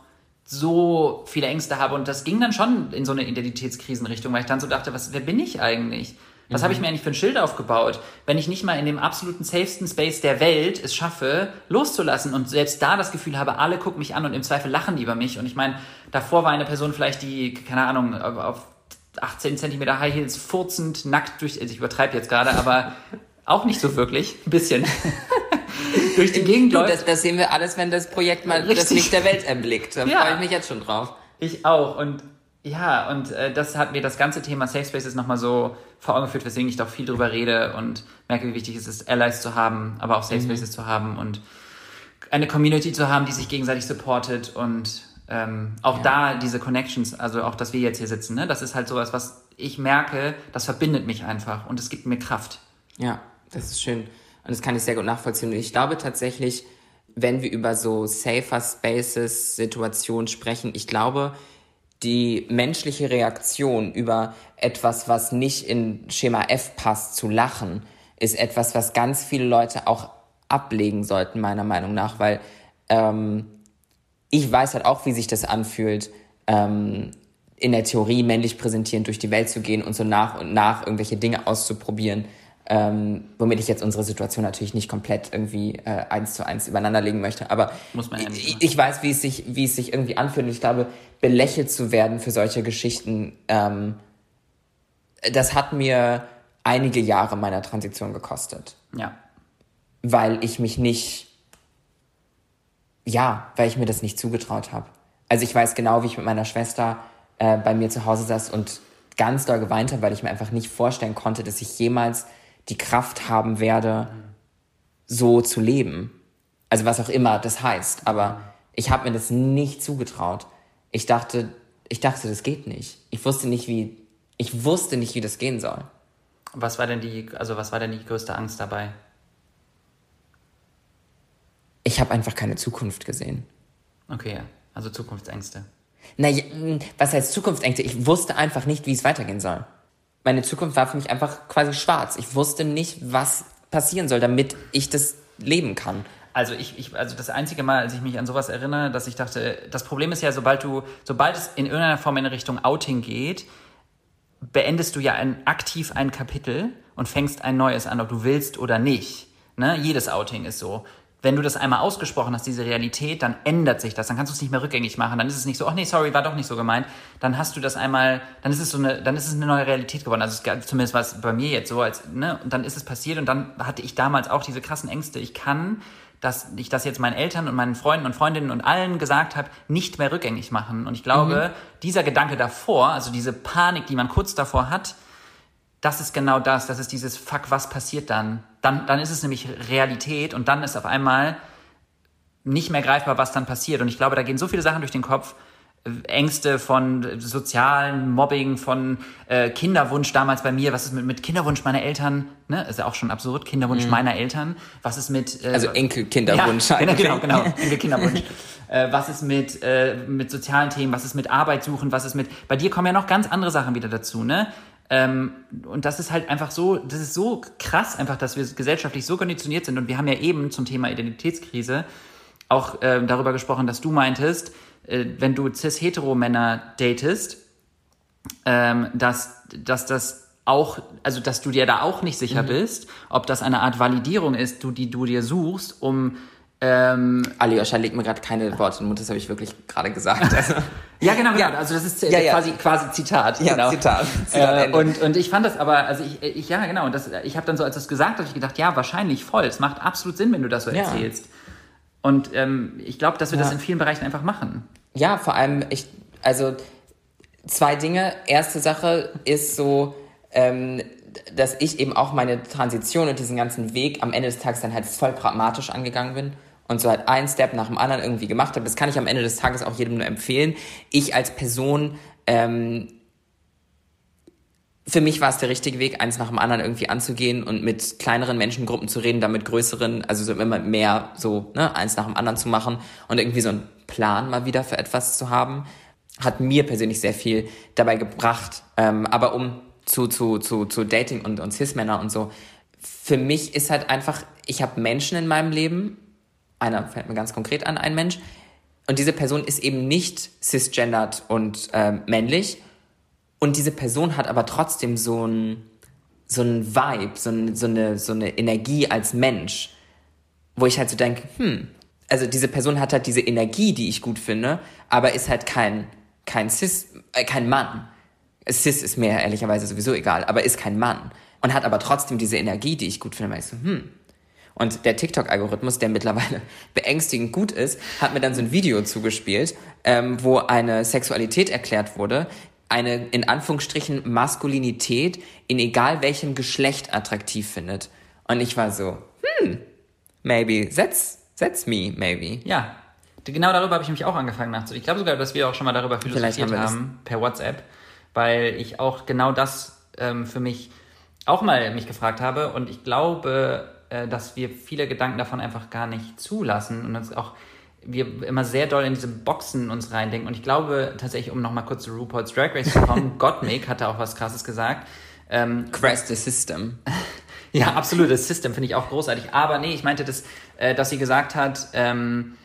so viele Ängste habe und das ging dann schon in so eine Identitätskrisenrichtung, weil ich dann so dachte, was, wer bin ich eigentlich? Was Mhm. habe ich mir eigentlich für ein Schild aufgebaut, wenn ich nicht mal in dem absoluten safesten Space der Welt es schaffe, loszulassen und selbst da das Gefühl habe, alle gucken mich an und im Zweifel lachen die über mich. Und ich meine, davor war eine Person vielleicht, die, keine Ahnung, auf 18 Zentimeter High Heels furzend, nackt durch, also ich übertreibe jetzt gerade, aber auch nicht so wirklich, ein bisschen, durch die Gegend läuft. das, das sehen wir alles, wenn das Projekt mal das Richtig. Licht der Welt erblickt. Da Ja. freue ich mich jetzt schon drauf. Ich auch. Und Ja, und äh, das hat mir das ganze Thema Safe Spaces nochmal so vor Augen geführt, weswegen ich doch viel drüber rede und merke, wie wichtig es ist, Allies zu haben, aber auch Safe Spaces zu haben und eine Community zu haben, die sich gegenseitig supportet und ähm, auch da diese Connections, also auch, dass wir jetzt hier sitzen, ne? das ist halt sowas, was ich merke, das verbindet mich einfach und es gibt mir Kraft. Ja, das ist schön. Und das kann ich sehr gut nachvollziehen. Und ich glaube tatsächlich, wenn wir über so safer Spaces Situationen sprechen, ich glaube, die menschliche Reaktion über etwas, was nicht in Schema F passt, zu lachen, ist etwas, was ganz viele Leute auch ablegen sollten, meiner Meinung nach, weil ähm, ich weiß halt auch, wie sich das anfühlt, ähm, in der Theorie männlich präsentierend durch die Welt zu gehen und so nach und nach irgendwelche Dinge auszuprobieren, ähm, womit ich jetzt unsere Situation natürlich nicht komplett irgendwie äh, eins zu eins übereinander legen möchte. Aber ja ich, ich weiß, wie es sich, wie es sich irgendwie anfühlt. Und ich glaube, belächelt zu werden für solche Geschichten, ähm, das hat mir einige Jahre meiner Transition gekostet Ja. weil ich mich nicht, ja, weil ich mir das nicht zugetraut habe. Also ich weiß genau, wie ich mit meiner Schwester äh, bei mir zu Hause saß und ganz doll geweint habe, weil ich mir einfach nicht vorstellen konnte, dass ich jemals die Kraft haben werde, so zu leben. Also was auch immer das heißt. Aber ich habe mir das nicht zugetraut. Ich dachte, ich dachte, das geht nicht. Ich wusste nicht, wie, ich wusste nicht, wie das gehen soll. Was war denn die, also was war denn die größte Angst dabei? Ich habe einfach keine Zukunft gesehen. Okay. Also Zukunftsängste. Naja, was heißt Zukunftsängste? Ich wusste einfach nicht, wie es weitergehen soll. Meine Zukunft war für mich einfach quasi schwarz. Ich wusste nicht, was passieren soll, damit ich das leben kann. Also ich, ich, also das einzige Mal, als ich mich an sowas erinnere, dass ich dachte, das Problem ist ja, sobald du, sobald es in irgendeiner Form in Richtung Outing geht, beendest du ja ein, aktiv ein Kapitel und fängst ein neues an, ob du willst oder nicht. Ne? Jedes Outing ist so. Wenn du das einmal ausgesprochen hast, diese Realität, dann ändert sich das. Dann kannst du es nicht mehr rückgängig machen. Dann ist es nicht so, ach nee, sorry, war doch nicht so gemeint. Dann hast du das einmal, dann ist es so eine, dann ist es eine neue Realität geworden. Also es, zumindest war es bei mir jetzt so, als, ne, und dann ist es passiert und dann hatte ich damals auch diese krassen Ängste. Ich kann, dass ich das jetzt meinen Eltern und meinen Freunden und Freundinnen und allen gesagt habe, nicht mehr rückgängig machen. Und ich glaube, dieser Gedanke davor, also diese Panik, die man kurz davor hat, das ist genau das. Das ist dieses Fuck, was passiert dann? Dann, dann ist es nämlich Realität und dann ist auf einmal nicht mehr greifbar, was dann passiert. Und ich glaube, da gehen so viele Sachen durch den Kopf. Äh, Ängste von äh, sozialen Mobbing, von äh, Kinderwunsch damals bei mir. Was ist mit, mit Kinderwunsch meiner Eltern? Ne? Ist ja auch schon absurd. Kinderwunsch meiner Eltern. Was ist mit... Äh, Also Enkelkinderwunsch ja, genau, eigentlich. genau, genau. Enkelkinderwunsch. äh, was ist mit, äh, mit sozialen Themen? Was ist mit Arbeit suchen? Was ist mit... Bei dir kommen ja noch ganz andere Sachen wieder dazu, ne? Ähm, und das ist halt einfach so, das ist so krass einfach, dass wir gesellschaftlich so konditioniert sind. Und wir haben ja eben zum Thema Identitätskrise auch ähm, darüber gesprochen, dass du meintest, äh, wenn du cis-hetero-Männer datest, ähm, dass, dass das auch, also dass du dir da auch nicht sicher bist, ob das eine Art Validierung ist, du, die du dir suchst, um ähm, Aljoscha legt mir gerade keine Worte in den Mund, das habe ich wirklich gerade gesagt. Also, ja, genau, genau. Ja. Also das ist äh, Ja, ja. quasi quasi Zitat. Ja, genau. Zitat. Zitat Äh, und, und ich fand das aber, also ich, ich ja, genau, und das, ich habe dann so, als du es gesagt hast, ich gedacht, ja, wahrscheinlich voll. Es macht absolut Sinn, wenn du das so erzählst. Und ähm, ich glaube, dass wir das in vielen Bereichen einfach machen. ja, vor allem, ich, also zwei Dinge. Erste Sache ist so, ähm, dass ich eben auch meine Transition und diesen ganzen Weg am Ende des Tages dann halt voll pragmatisch angegangen bin und so halt ein Step nach dem anderen irgendwie gemacht habe. Das kann ich am Ende des Tages auch jedem nur empfehlen. Ich als Person, ähm, für mich war es der richtige Weg, eins nach dem anderen irgendwie anzugehen und mit kleineren Menschengruppen zu reden, dann mit größeren, also so immer mehr so, ne, eins nach dem anderen zu machen und irgendwie so einen Plan mal wieder für etwas zu haben, hat mir persönlich sehr viel dabei gebracht. Ähm, aber um zu, zu, zu, zu Dating und, und Cis-Männer und so, für mich ist halt einfach, ich habe Menschen in meinem Leben, einer fällt mir ganz konkret an, ein Mensch, und diese Person ist eben nicht cisgendered und ähm, männlich, und diese Person hat aber trotzdem so ein, so ein Vibe, so, ein, so, eine, so eine Energie als Mensch, wo ich halt so denke, hm, also diese Person hat halt diese Energie, die ich gut finde, aber ist halt kein, kein Cis, äh, kein Mann. Cis ist mir ehrlicherweise sowieso egal, aber ist kein Mann. Und hat aber trotzdem diese Energie, die ich gut finde, weil ich so, hm. Und der TikTok-Algorithmus, der mittlerweile beängstigend gut ist, hat mir dann so ein Video zugespielt, ähm, wo eine Sexualität erklärt wurde, eine in Anführungsstrichen Maskulinität in egal welchem Geschlecht attraktiv findet. Und ich war so, hm, maybe, that's, that's me, maybe. Ja, genau darüber habe ich mich auch angefangen nachzudenken. Ich glaube sogar, dass wir auch schon mal darüber philosophiert haben haben, per WhatsApp, weil ich auch genau das ähm, für mich auch mal mich gefragt habe und ich glaube, dass wir viele Gedanken davon einfach gar nicht zulassen und uns auch wir immer sehr doll in diese Boxen uns reindenken und ich glaube tatsächlich, um nochmal kurz zu RuPaul's Drag Race zu kommen, Gottmik hatte auch was krasses gesagt, ähm, Crash the system. ja, absolut. Das System finde ich auch großartig. Aber nee, ich meinte, das, äh, dass sie gesagt hat, ähm,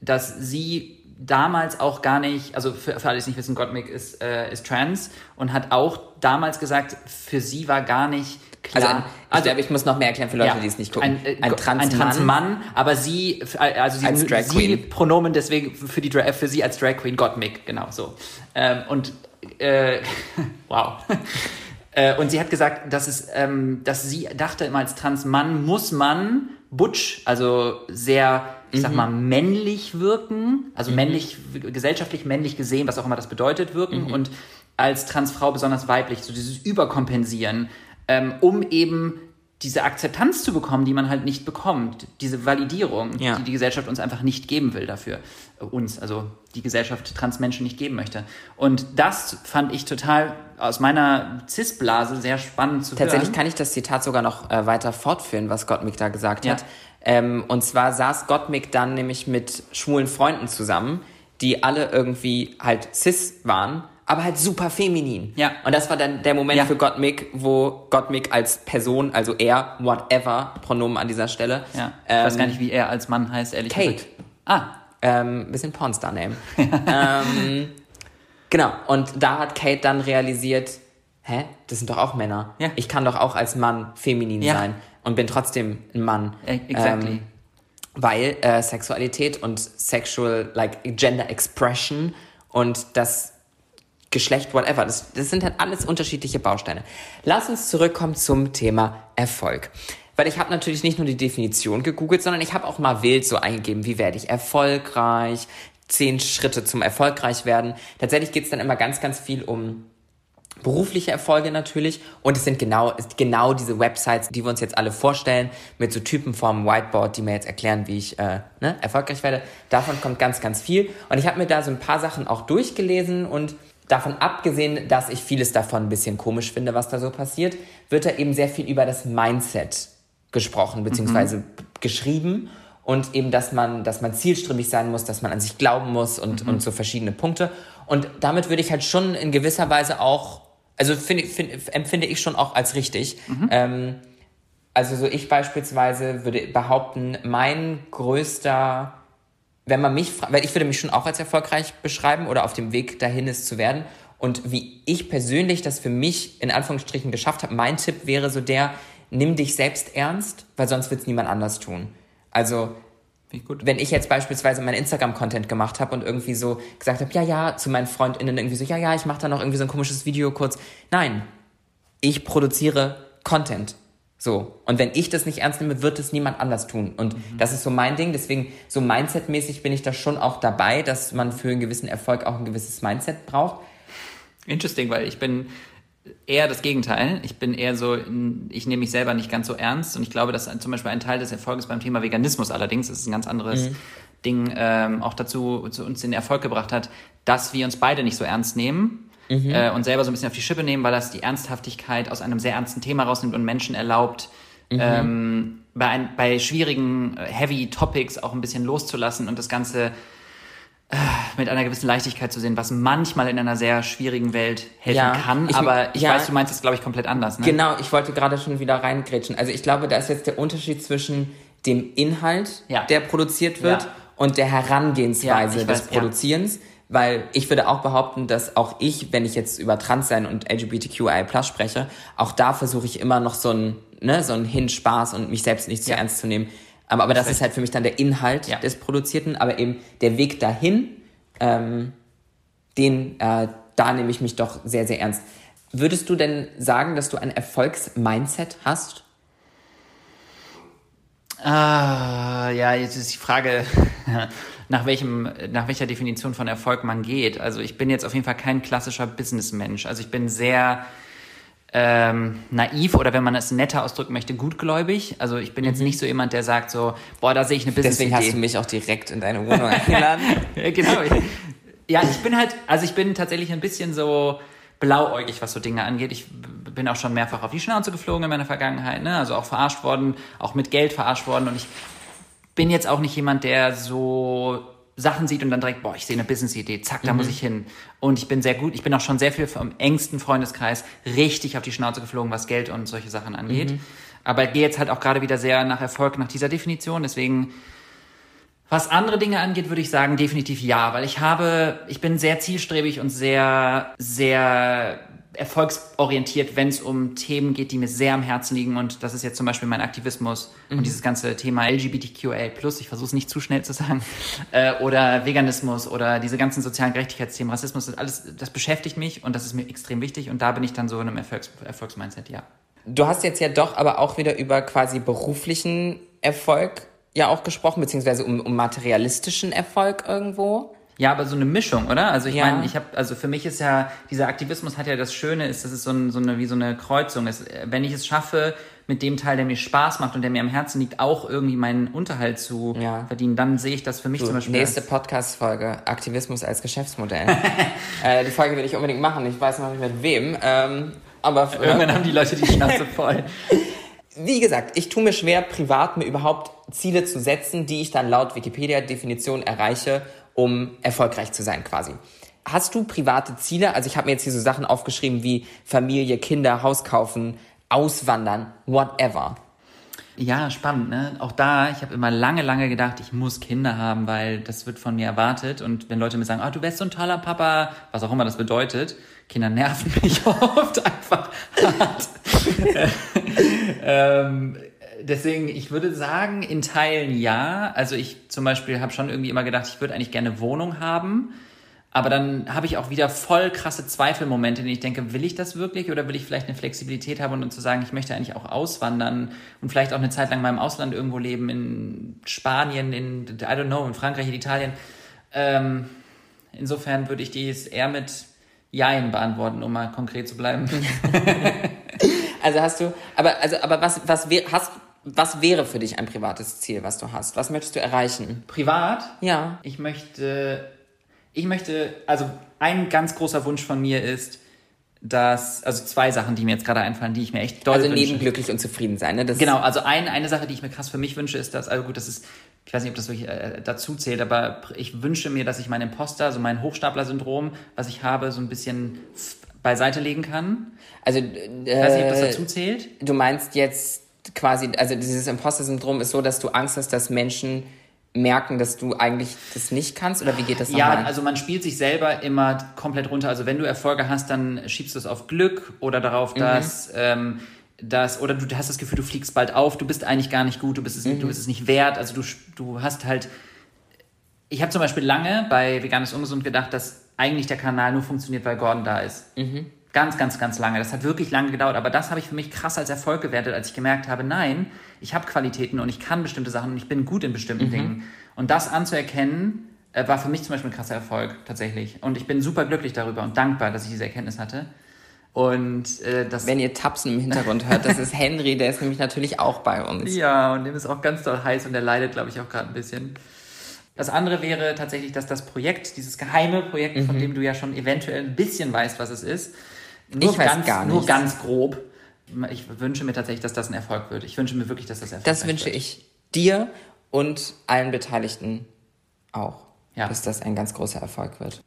dass sie damals auch gar nicht, also für, für alle, die es nicht wissen, Gottmik ist, äh, ist trans und hat auch damals gesagt, für sie war gar nicht Also, klar. ein, ich glaube, ich muss noch mehr erklären für Leute, die es nicht gucken. Ein, äh, ein Trans-Mann. ein Trans-Mann, aber sie, äh, also sie, Als Drag sie Queen. Pronomen deswegen für, die, für sie als Drag Queen Gottmik, genau so. Ähm, und, äh, wow. Äh, und sie hat gesagt, dass, es, ähm, dass sie dachte immer, als Trans-Mann muss man butch, also sehr, ich sag mal, männlich wirken, also männlich, gesellschaftlich männlich gesehen, was auch immer das bedeutet, wirken und als Transfrau besonders weiblich, so dieses Überkompensieren, ähm, um eben diese Akzeptanz zu bekommen, die man halt nicht bekommt, diese Validierung, Ja. die die Gesellschaft uns einfach nicht geben will dafür, Äh, uns, also die Gesellschaft Transmenschen nicht geben möchte. Und das fand ich total aus meiner Cis-Blase sehr spannend zu Tatsächlich hören. kann ich das Zitat sogar noch äh, weiter fortführen, was Gottmik da gesagt Ja. hat. Ähm, und zwar saß Gottmik dann nämlich mit schwulen Freunden zusammen, die alle irgendwie halt cis waren, aber halt super feminin. Ja. Und das war dann der Moment Ja. für Gottmik, wo Gottmik als Person, also er, whatever, Pronomen an dieser Stelle. Ja. Ich weiß ähm, gar nicht, wie er als Mann heißt, ehrlich Kate. gesagt. Ah, Ähm, bisschen Pornstar-Name. ähm, genau, und da hat Kate dann realisiert, hä, das sind doch auch Männer. Ja. Ich kann doch auch als Mann feminin Ja. sein und bin trotzdem ein Mann. e- exactly. Ähm, weil äh, Sexualität und Sexual, like Gender Expression und das Geschlecht, whatever, das, das sind halt alles unterschiedliche Bausteine. Lass uns zurückkommen zum Thema Erfolg. Weil ich habe natürlich nicht nur die Definition gegoogelt, sondern ich habe auch mal wild so eingegeben, wie werde ich erfolgreich, zehn Schritte zum erfolgreich werden. Tatsächlich geht es dann immer ganz, ganz viel um berufliche Erfolge natürlich und es sind genau, es- genau diese Websites, die wir uns jetzt alle vorstellen, mit so Typen vom Whiteboard, die mir jetzt erklären, wie ich äh, ne, erfolgreich werde. Davon kommt ganz, ganz viel und ich habe mir da so ein paar Sachen auch durchgelesen und davon abgesehen, dass ich vieles davon ein bisschen komisch finde, was da so passiert, wird da eben sehr viel über das Mindset gesprochen bzw. geschrieben und eben, dass man, dass man zielstrebig sein muss, dass man an sich glauben muss und, und so verschiedene Punkte. Und damit würde ich halt schon in gewisser Weise auch, also finde, finde, empfinde ich schon auch als richtig. Ähm, also so ich beispielsweise würde behaupten, mein größter, wenn man mich fragt, weil ich würde mich schon auch als erfolgreich beschreiben oder auf dem Weg dahin ist zu werden. Und wie ich persönlich das für mich in Anführungsstrichen geschafft habe, mein Tipp wäre so der, nimm dich selbst ernst, weil sonst wird es niemand anders tun. Also ich wenn ich jetzt beispielsweise meinen Instagram-Content gemacht habe und irgendwie so gesagt habe, ja, ja, zu meinen FreundInnen irgendwie so, ja, ja, ich mache da noch irgendwie so ein komisches Video kurz. Nein, ich produziere Content. So. Und wenn ich das nicht ernst nehme, wird es niemand anders tun. Und das ist so mein Ding. Deswegen, so Mindset-mäßig bin ich da schon auch dabei, dass man für einen gewissen Erfolg auch ein gewisses Mindset braucht. Interesting, weil ich bin eher das Gegenteil. Ich bin eher so, ich nehme mich selber nicht ganz so ernst und ich glaube, dass zum Beispiel ein Teil des Erfolges beim Thema Veganismus allerdings, das ist ein ganz anderes Ding, ähm, auch dazu zu uns den Erfolg gebracht hat, dass wir uns beide nicht so ernst nehmen. Äh, und selber so ein bisschen auf die Schippe nehmen, weil das die Ernsthaftigkeit aus einem sehr ernsten Thema rausnimmt und Menschen erlaubt, ähm, bei, ein, bei schwierigen, äh, heavy Topics auch ein bisschen loszulassen und das Ganze mit einer gewissen Leichtigkeit zu sehen, was manchmal in einer sehr schwierigen Welt helfen Ja, kann. ich- aber ich ja. weiß, du meinst es, glaube ich, komplett anders. Ne? Genau, ich wollte gerade schon wieder reingrätschen. Also ich glaube, da ist jetzt der Unterschied zwischen dem Inhalt, Ja. der produziert wird, und der Herangehensweise des weiß, ja. Produzierens. Weil ich würde auch behaupten, dass auch ich, wenn ich jetzt über Transsein und LGBTQI spreche, auch da versuche ich immer noch so ein, ne, so ein Hinspaß und mich selbst nicht zu Ja. ernst zu nehmen. Aber, aber das ist halt für mich dann der Inhalt Ja. des Produzierten, aber eben der Weg dahin, ähm, den, äh, da nehme ich mich doch sehr, sehr ernst. Würdest du denn sagen, dass du ein Erfolgsmindset hast? Ah, ja, jetzt ist die Frage. nach welchem, nach welcher Definition von Erfolg man geht. Also ich bin jetzt auf jeden Fall kein klassischer Businessmensch. Also ich bin sehr ähm, naiv oder wenn man es netter ausdrücken möchte, gutgläubig. Also ich bin jetzt nicht so jemand, der sagt so, boah, da sehe ich eine Business-Idee. Deswegen hast du mich auch direkt in deine Wohnung eingeladen. Genau. Ja, ich bin halt, also ich bin tatsächlich ein bisschen so blauäugig, was so Dinge angeht. Ich bin auch schon mehrfach auf die Schnauze geflogen in meiner Vergangenheit, ne? Also auch verarscht worden, auch mit Geld verarscht worden. Und ich bin jetzt auch nicht jemand, der so Sachen sieht und dann direkt, boah, ich sehe eine Business-Idee, zack, da muss ich hin. Und ich bin sehr gut, ich bin auch schon sehr viel vom engsten Freundeskreis richtig auf die Schnauze geflogen, was Geld und solche Sachen angeht. Aber gehe jetzt halt auch gerade wieder sehr nach Erfolg, nach dieser Definition. Deswegen was andere Dinge angeht, würde ich sagen, definitiv ja, weil ich habe, ich bin sehr zielstrebig und sehr, sehr erfolgsorientiert, wenn es um Themen geht, die mir sehr am Herzen liegen. Und das ist jetzt zum Beispiel mein Aktivismus und dieses ganze Thema LGBTQA+, ich versuche es nicht zu schnell zu sagen, äh, oder Veganismus oder diese ganzen sozialen Gerechtigkeitsthemen, Rassismus, das alles, das beschäftigt mich und das ist mir extrem wichtig. Und da bin ich dann so in einem Erfolgs Erfolgsmindset, ja. Du hast jetzt ja doch aber auch wieder über quasi beruflichen Erfolg ja auch gesprochen, beziehungsweise um, um materialistischen Erfolg irgendwo. Ja, aber so eine Mischung, oder? Also ich Ja. meine, ich habe, also für mich ist ja, dieser Aktivismus hat ja das Schöne, ist, dass es so, ein, so eine, wie so eine Kreuzung ist. Wenn ich es schaffe, mit dem Teil, der mir Spaß macht und der mir am Herzen liegt, auch irgendwie meinen Unterhalt zu Ja. verdienen, dann sehe ich das für mich Du, zum Beispiel. nächste Podcast-Folge, Aktivismus als Geschäftsmodell. äh, die Folge will ich unbedingt machen, ich weiß noch nicht mit wem. Ähm, aber irgendwann haben die Leute die Schnauze voll. wie gesagt, ich tue mir schwer, privat mir überhaupt Ziele zu setzen, die ich dann laut Wikipedia-Definition erreiche, um erfolgreich zu sein quasi. Hast du private Ziele? Also ich habe mir jetzt hier so Sachen aufgeschrieben wie Familie, Kinder, Haus kaufen, auswandern, whatever. Ja, spannend, ne? Auch da, ich habe immer lange, lange gedacht, ich muss Kinder haben, weil das wird von mir erwartet. Und wenn Leute mir sagen, ah, du wärst so ein toller Papa, was auch immer das bedeutet, Kinder nerven mich oft einfach hart. ähm, deswegen, ich würde sagen, in Teilen ja. Also ich zum Beispiel habe schon irgendwie immer gedacht, ich würde eigentlich gerne Wohnung haben. Aber dann habe ich auch wieder voll krasse Zweifelmomente, in denen ich denke, will ich das wirklich oder will ich vielleicht eine Flexibilität haben und, und zu sagen, ich möchte eigentlich auch auswandern und vielleicht auch eine Zeit lang mal im Ausland irgendwo leben, in Spanien, in, I don't know, in Frankreich, in Italien. Ähm, insofern würde ich dies eher mit Jein beantworten, um mal konkret zu bleiben. Also hast du, aber also, aber was was hast was wäre für dich ein privates Ziel, was du hast? Was möchtest du erreichen? Privat Ja. Ich möchte, ich möchte, also ein ganz großer Wunsch von mir ist, dass, also zwei Sachen, die mir jetzt gerade einfallen, die ich mir echt doll Also wünsche. neben glücklich und zufrieden sein, ne? Das Genau, also ein, eine Sache, die ich mir krass für mich wünsche, ist, dass, also gut, das ist, ich weiß nicht, ob das wirklich äh, dazu zählt, aber ich wünsche mir, dass ich mein Imposter, also mein Hochstapler-Syndrom, was ich habe, so ein bisschen beiseite legen kann. Also Ich weiß nicht, ob das äh, dazu zählt. du meinst jetzt quasi, also dieses Imposter-Syndrom ist so, dass du Angst hast, dass Menschen merken, dass du eigentlich das nicht kannst? Oder wie geht das Ja, nochmal? also man spielt sich selber immer komplett runter. Also wenn du Erfolge hast, dann schiebst du es auf Glück oder Mhm. darauf, dass, ähm, dass oder du hast das Gefühl, du fliegst bald auf, du bist eigentlich gar nicht gut, du bist es, Mhm. du bist es nicht wert. Also du, du hast halt. Ich habe zum Beispiel lange bei Veganes Ungesund gedacht, dass eigentlich der Kanal nur funktioniert, weil Gordon da ist. Mhm. Ganz, ganz, ganz lange. Das hat wirklich lange gedauert. Aber das habe ich für mich krass als Erfolg gewertet, als ich gemerkt habe, nein, ich habe Qualitäten und ich kann bestimmte Sachen und ich bin gut in bestimmten Mhm. Dingen. Und das anzuerkennen, äh, war für mich zum Beispiel ein krasser Erfolg, tatsächlich. Und ich bin super glücklich darüber und dankbar, dass ich diese Erkenntnis hatte. Und äh, das. Wenn ihr Tapsen im Hintergrund hört, das ist Henry, der ist nämlich natürlich auch bei uns. Ja, und dem ist auch ganz doll heiß und der leidet, glaube ich, auch gerade ein bisschen. Das andere wäre tatsächlich, dass das Projekt, dieses geheime Projekt, Mhm. von dem du ja schon eventuell ein bisschen weißt, was es ist, nur, Ich weiß ganz, gar nur nichts. ganz grob. Ich wünsche mir tatsächlich, dass das ein Erfolg wird. Ich wünsche mir wirklich, dass das Erfolg Das wünsche wird. ich dir und allen Beteiligten auch, Ja. dass das ein ganz großer Erfolg wird.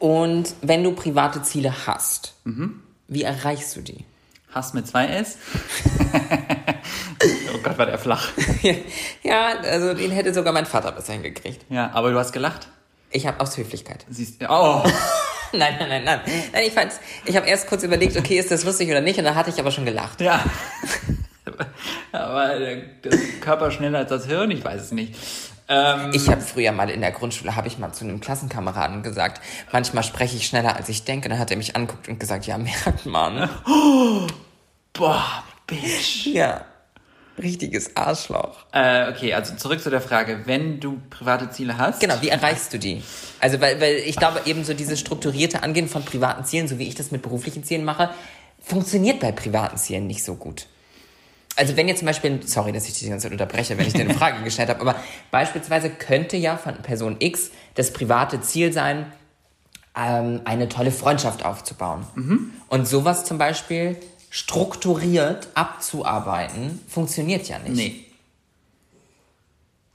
Und wenn du private Ziele hast, Mhm. wie erreichst du die? Hass mit zwei S. oh Gott, war der flach. ja, also den hätte sogar mein Vater besser hingekriegt. Ja, aber du hast gelacht. Ich habe aus Höflichkeit. Siehst Oh. Nein, nein, nein, nein. Nein, ich fand's, ich habe erst kurz überlegt, okay, ist das lustig oder nicht, und dann hatte ich aber schon gelacht. Ja. aber der, der Körper schneller als das Hirn, ich weiß es nicht. Ähm, Ich habe früher mal in der Grundschule, habe ich mal zu einem Klassenkameraden gesagt, manchmal spreche ich schneller, als ich denke. Dann hat er mich anguckt und gesagt, ja, merkt man. boah, Bitch. Ja. Richtiges Arschloch. Äh, okay, also zurück zu der Frage. Wenn du private Ziele hast. Genau, wie erreichst du die? Also, weil, weil ich glaube, eben so dieses strukturierte Angehen von privaten Zielen, so wie ich das mit beruflichen Zielen mache, funktioniert bei privaten Zielen nicht so gut. Also wenn jetzt zum Beispiel, sorry, dass ich dich die ganze Zeit unterbreche, wenn ich dir eine Frage gestellt habe, aber beispielsweise könnte ja von Person X das private Ziel sein, ähm, eine tolle Freundschaft aufzubauen. Und sowas zum Beispiel strukturiert abzuarbeiten, funktioniert ja nicht. Nee.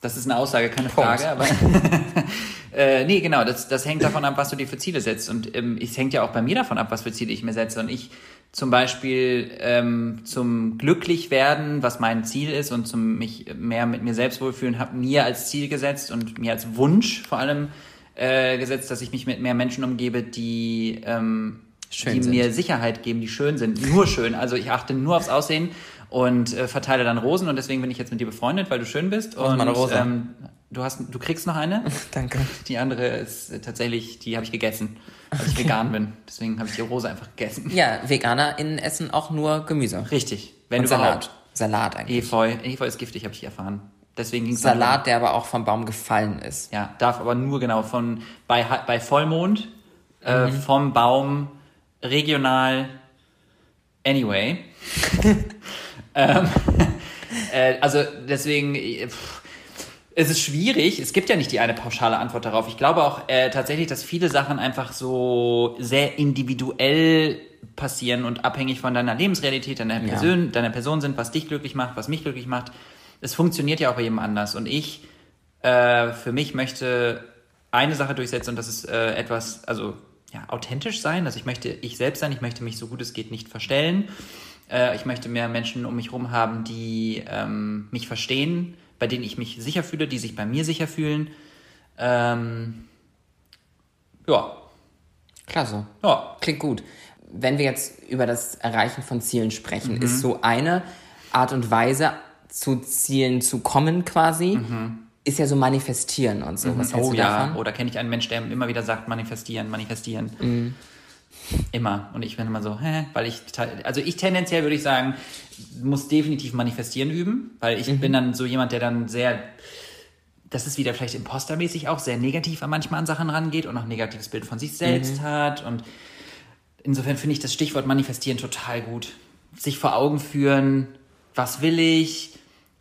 Das ist eine Aussage, keine Punkt. Frage, aber. äh, nee, genau, das, das hängt davon ab, was du dir für Ziele setzt. Und ähm, es hängt ja auch bei mir davon ab, was für Ziele ich mir setze. Und ich zum Beispiel ähm, zum Glücklichwerden, was mein Ziel ist, und zum mich mehr mit mir selbst wohlfühlen, habe mir als Ziel gesetzt und mir als Wunsch vor allem äh, gesetzt, dass ich mich mit mehr Menschen umgebe, die, ähm, Schön die sind. mir Sicherheit geben, die schön sind. Nur schön. Also ich achte nur aufs Aussehen und äh, verteile dann Rosen und deswegen bin ich jetzt mit dir befreundet, weil du schön bist. ist Und meine Rose? Ähm, du hast, du kriegst noch eine. Danke. Die andere ist äh, tatsächlich, die habe ich gegessen, weil ich vegan bin. Deswegen habe ich die Rose einfach gegessen. Ja, VeganerInnen essen auch nur Gemüse. Richtig. Wenn Und überhaupt. Salat. Salat eigentlich. Efeu. Efeu ist giftig, habe ich erfahren. Deswegen ging Salat, der aber auch vom Baum gefallen ist. Ja, darf aber nur genau von bei, bei Vollmond äh, Mhm. vom Baum regional anyway. ähm, äh, also deswegen pff, es ist schwierig. Es gibt ja nicht die eine pauschale Antwort darauf. Ich glaube auch äh, tatsächlich, dass viele Sachen einfach so sehr individuell passieren und abhängig von deiner Lebensrealität, deiner, Ja. Person, deiner Person sind, was dich glücklich macht, was mich glücklich macht. Es funktioniert ja auch bei jedem anders. Und ich äh, für mich möchte eine Sache durchsetzen und das ist äh, etwas, also ja, authentisch sein. Also ich möchte ich selbst sein, ich möchte mich so gut es geht nicht verstellen. Äh, ich möchte mehr Menschen um mich herum haben, die ähm, mich verstehen, bei denen ich mich sicher fühle, die sich bei mir sicher fühlen. Ähm, ja, Klasse. ja, Klingt gut. Wenn wir jetzt über das Erreichen von Zielen sprechen, ist so eine Art und Weise, zu Zielen zu kommen quasi, ist ja so manifestieren und so. Was hältst oh du ja, davon? oder kenne ich einen Mensch, der immer wieder sagt, manifestieren, manifestieren. Immer. Und ich bin immer so, hä? Weil ich, also ich tendenziell würde ich sagen, muss definitiv manifestieren üben, weil ich bin dann so jemand, der dann sehr, das ist wieder vielleicht impostermäßig auch, sehr negativ an manchmal an Sachen rangeht und auch ein negatives Bild von sich selbst hat. Und insofern finde ich das Stichwort manifestieren total gut. Sich vor Augen führen, was will ich,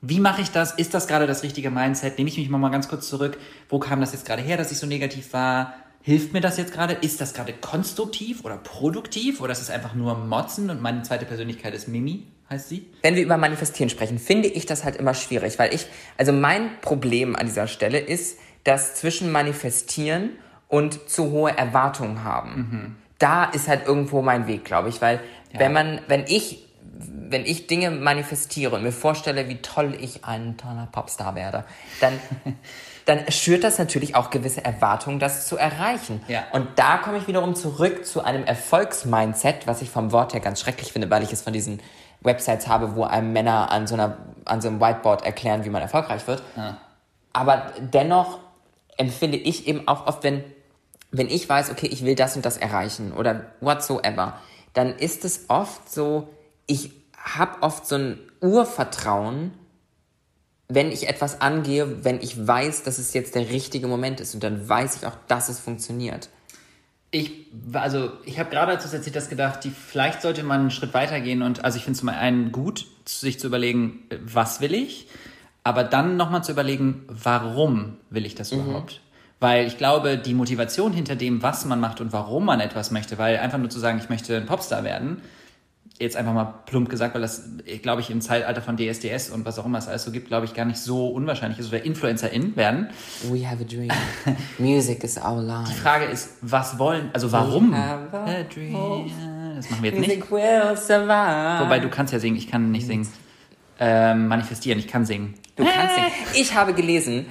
wie mache ich das? Ist das gerade das richtige Mindset? Nehme ich mich mal ganz kurz zurück. Wo kam das jetzt gerade her, dass ich so negativ war? Hilft mir das jetzt gerade? Ist das gerade konstruktiv oder produktiv? Oder ist es einfach nur Motzen und meine zweite Persönlichkeit ist Mimi, heißt sie? Wenn wir über Manifestieren sprechen, finde ich das halt immer schwierig, weil ich, also mein Problem an dieser Stelle ist, dass zwischen Manifestieren und zu hohe Erwartungen haben. Da ist halt irgendwo mein Weg, glaube ich, weil wenn man, wenn ich, wenn ich Dinge manifestiere und mir vorstelle, wie toll ich ein toller Popstar werde, dann, dann schürt das natürlich auch gewisse Erwartungen, das zu erreichen. Ja. Und da komme ich wiederum zurück zu einem Erfolgsmindset, was ich vom Wort her ganz schrecklich finde, weil ich es von diesen Websites habe, wo einem Männer an so, einer, an so einem Whiteboard erklären, wie man erfolgreich wird. Aber dennoch empfinde ich eben auch oft, wenn, wenn ich weiß, okay, ich will das und das erreichen oder whatsoever, dann ist es oft so, ich habe oft so ein Urvertrauen, wenn ich etwas angehe, wenn ich weiß, dass es jetzt der richtige Moment ist und dann weiß ich auch, dass es funktioniert. Ich, also ich habe gerade, als du es erzählt hast, gedacht, die, vielleicht sollte man einen Schritt weitergehen und, also ich finde zum einen gut, sich zu überlegen, was will ich, aber dann nochmal zu überlegen, warum will ich das überhaupt? Weil ich glaube, die Motivation hinter dem, was man macht und warum man etwas möchte, weil einfach nur zu sagen, ich möchte ein Popstar werden, jetzt einfach mal plump gesagt, weil das, glaube ich, im Zeitalter von DSDS und was auch immer es alles so gibt, glaube ich, gar nicht so unwahrscheinlich ist oder InfluencerInnen werden. We have a dream. Music is our Die life. Frage ist, was wollen, also warum? have a A dream. Das machen wir jetzt nicht. Music will survive. Wobei du kannst ja singen, ich kann nicht singen. Ähm, manifestieren, ich kann singen. Du kannst singen. Ich habe gelesen,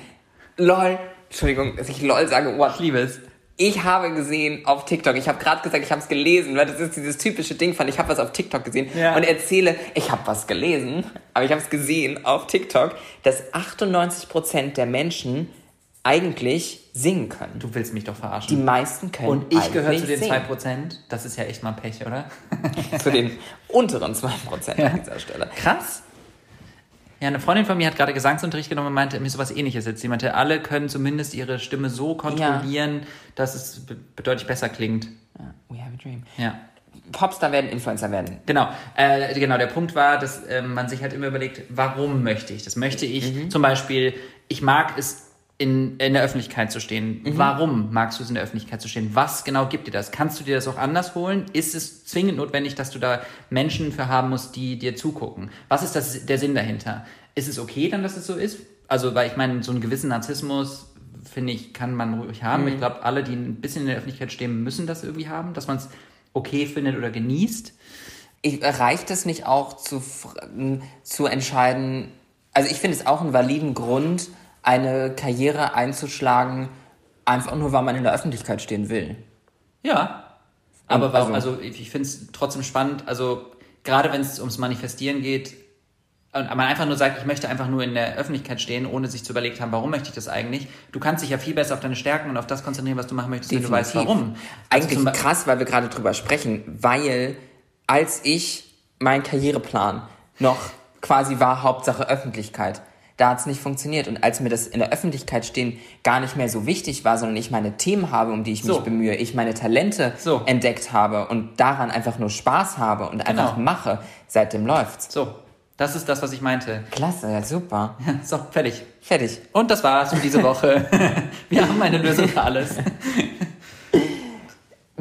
lol, Entschuldigung, dass ich lol sage, what? Ich liebe es. Ich habe gesehen auf TikTok, ich habe gerade gesagt, ich habe es gelesen, weil das ist dieses typische Ding von, ich habe was auf TikTok gesehen Ja. und erzähle, ich habe was gelesen, aber ich habe es gesehen auf TikTok, dass 98% der Menschen eigentlich singen können. Du willst mich doch Die verarschen. meisten können Und ich gehöre zu den singen. 2%. Das ist ja echt mal Pech, oder? Zu den unteren 2% an dieser Stelle. Krass. Ja, eine Freundin von mir hat gerade Gesangsunterricht genommen und meinte mir sowas ähnliches jetzt. Sie meinte, alle können zumindest ihre Stimme so kontrollieren, dass es deutlich besser klingt. We have a dream. Ja. Popstar werden, Influencer werden. Genau, äh, genau. Der Punkt war, dass ähm, man sich halt immer überlegt, warum möchte ich das? Möchte ich Mhm. zum Beispiel, ich mag es in, in der Öffentlichkeit zu stehen. Mhm. Warum magst du es in der Öffentlichkeit zu stehen? Was genau gibt dir das? Kannst du dir das auch anders holen? Ist es zwingend notwendig, dass du da Menschen für haben musst, die dir zugucken? Was ist das, der Sinn dahinter? Ist es okay dann, dass es so ist? Also, weil ich meine, so einen gewissen Narzissmus, finde ich, kann man ruhig haben. Mhm. Ich glaube, alle, die ein bisschen in der Öffentlichkeit stehen, müssen das irgendwie haben, dass man es okay findet oder genießt. Ich, reicht es nicht auch zu, zu entscheiden, also ich finde es auch einen validen Grund, eine Karriere einzuschlagen, einfach nur, weil man in der Öffentlichkeit stehen will. Ja. Aber Und warum, also- also, ich, finde es trotzdem spannend, also gerade wenn es ums Manifestieren geht, und man einfach nur sagt, ich möchte einfach nur in der Öffentlichkeit stehen, ohne sich zu überlegt haben, warum möchte ich das eigentlich? Du kannst dich ja viel besser auf deine Stärken und auf das konzentrieren, was du machen möchtest, wenn du weißt, warum. Also Eigentlich krass, weil wir gerade drüber sprechen, weil als ich meinen Karriereplan noch quasi war, Hauptsache Öffentlichkeit, da hat es nicht funktioniert. Und als mir das in der Öffentlichkeit stehen gar nicht mehr so wichtig war, sondern ich meine Themen habe, um die ich So. mich bemühe, ich meine Talente So. entdeckt habe und daran einfach nur Spaß habe und einfach Genau. mache, seitdem läuft's. So, das ist das, was ich meinte. Klasse, ja, super. So, fertig. Fertig. Und das war's für diese Woche. Wir haben eine Lösung für alles.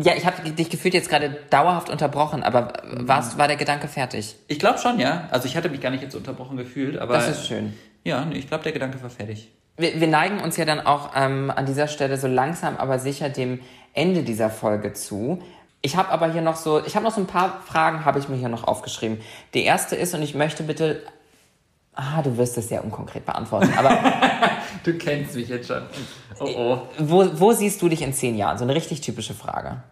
Ja, ich habe dich gefühlt jetzt gerade dauerhaft unterbrochen, aber warst, war der Gedanke fertig? Ich glaube schon, ja. Also ich hatte mich gar nicht jetzt unterbrochen gefühlt, aber. Das ist schön. Ja, nee, ich glaube, der Gedanke war fertig. Wir, wir neigen uns ja dann auch ähm, an dieser Stelle so langsam, aber sicher dem Ende dieser Folge zu. Ich habe aber hier noch so, ich habe noch so ein paar Fragen, habe ich mir hier noch aufgeschrieben. Die erste ist, und ich möchte bitte, ah, du wirst es sehr unkonkret beantworten, aber Du kennst mich jetzt schon. Oh oh. wo, wo siehst du dich in zehn Jahren? So eine richtig typische Frage.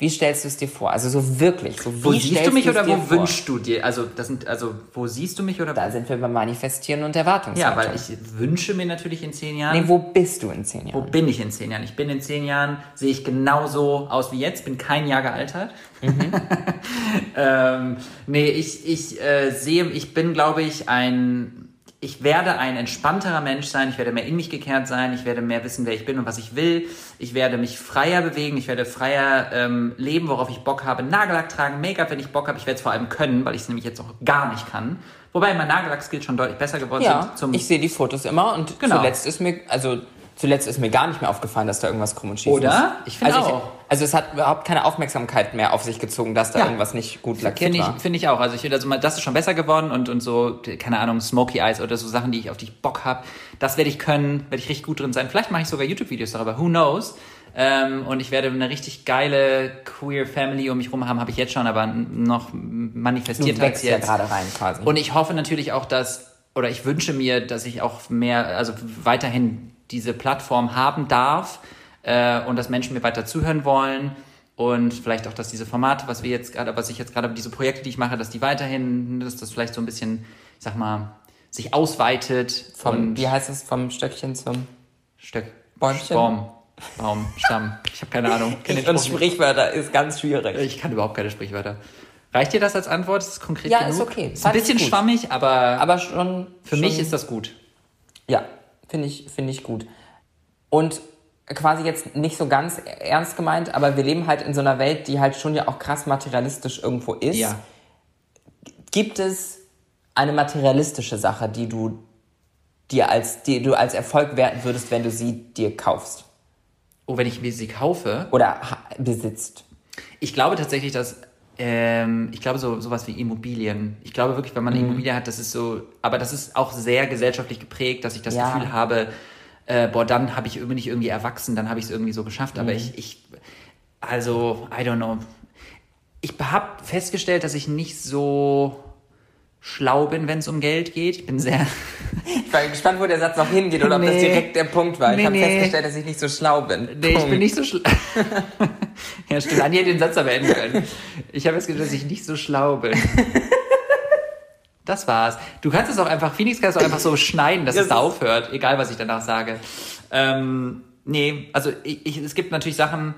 Wie stellst du es dir vor? Also so wirklich. So, Wo siehst du mich oder wo vor? wünschst du dir? Also, das sind, also, wo siehst du mich oder Da sind wir beim Manifestieren und Erwartungshaltung. Ja, weil ich wünsche mir natürlich in zehn Jahren. Nee, wo bist du in zehn wo Jahren? bin ich in zehn Jahren? Ich bin in zehn Jahren, sehe ich genauso aus wie jetzt, bin kein Jahr gealtert. ähm, nee, ich, ich äh, sehe, ich bin, glaube ich, ein. Ich werde ein entspannterer Mensch sein, ich werde mehr in mich gekehrt sein, ich werde mehr wissen, wer ich bin und was ich will. Ich werde mich freier bewegen, ich werde freier ähm, leben, worauf ich Bock habe. Nagellack tragen, Make-up, wenn ich Bock habe. Ich werde es vor allem können, weil ich es nämlich jetzt auch gar nicht kann. Wobei mein Nagellack-Skills schon deutlich besser geworden Ja, sind. Zum ich sehe die Fotos immer und Genau. zuletzt ist mir, also zuletzt ist mir gar nicht mehr aufgefallen, dass da irgendwas krumm und schief Oder? ist. Ich finde also auch. also es hat überhaupt keine Aufmerksamkeit mehr auf sich gezogen, dass da Ja. irgendwas nicht gut lackiert Finde ich, war. finde ich auch. Also ich finde, also das ist schon besser geworden und, und so, keine Ahnung, Smoky Eyes oder so Sachen, die ich auf die ich Bock habe, das werde ich können, werde ich richtig gut drin sein. Vielleicht mache ich sogar YouTube-Videos darüber, who knows? Ähm, und ich werde eine richtig geile queer Family um mich rum haben, habe ich jetzt schon, aber noch manifestiert als wächst ja jetzt. gerade rein quasi. Und ich hoffe natürlich auch, dass, oder ich wünsche mir, dass ich auch mehr, also weiterhin diese Plattform haben darf äh, und dass Menschen mir weiter zuhören wollen und vielleicht auch, dass diese Formate, was wir jetzt gerade, was ich jetzt gerade, diese Projekte, die ich mache, dass die weiterhin, dass das vielleicht so ein bisschen, ich sag mal, sich ausweitet vom, wie heißt es, vom Stöckchen zum Stöck, Bäumchen? Baum, Baum, Stamm. Ich habe keine Ahnung. Kenn Und. Sprichwörter ist ganz schwierig. Ich kann überhaupt keine Sprichwörter. Reicht dir das als Antwort? Ist es konkret Ja, genug? ist okay. Ist ein bisschen schwammig, aber, Aber schon. für schon, mich ist das gut. Ja, finde ich, finde ich gut. Und quasi jetzt nicht so ganz ernst gemeint, aber wir leben halt in so einer Welt, die halt schon ja auch krass materialistisch irgendwo ist. Ja. Gibt es eine materialistische Sache, die du dir als, die du als Erfolg werten würdest, wenn du sie dir kaufst Oh, wenn ich mir sie kaufe. oder besitzt? Ich glaube tatsächlich, dass ähm, ich glaube so sowas wie Immobilien. Ich glaube wirklich, wenn man Mhm. eine Immobilie hat, das ist so, aber das ist auch sehr gesellschaftlich geprägt, dass ich das Ja. Gefühl habe, äh, boah, dann habe ich irgendwie nicht irgendwie erwachsen, dann habe ich es irgendwie so geschafft. Mhm. Aber ich, ich, also, I don't know. Ich habe festgestellt, dass ich nicht so schlau bin, wenn es um Geld geht. Ich bin sehr, Ich war gespannt, wo der Satz noch hingeht oder ob das Nee. direkt der Punkt war. Ich Nee, habe nee. festgestellt, dass ich nicht so schlau bin. Nee, ich Punkt. bin nicht so schlau. ja, stimmt. Anja hätte den Satz aber enden können. Ich habe festgestellt, dass ich nicht so schlau bin. Das war's. Du kannst es auch einfach, Phoenix kannst du einfach so schneiden, dass Das es da aufhört, egal was ich danach sage. Ähm, nee, also ich, ich, es gibt natürlich Sachen,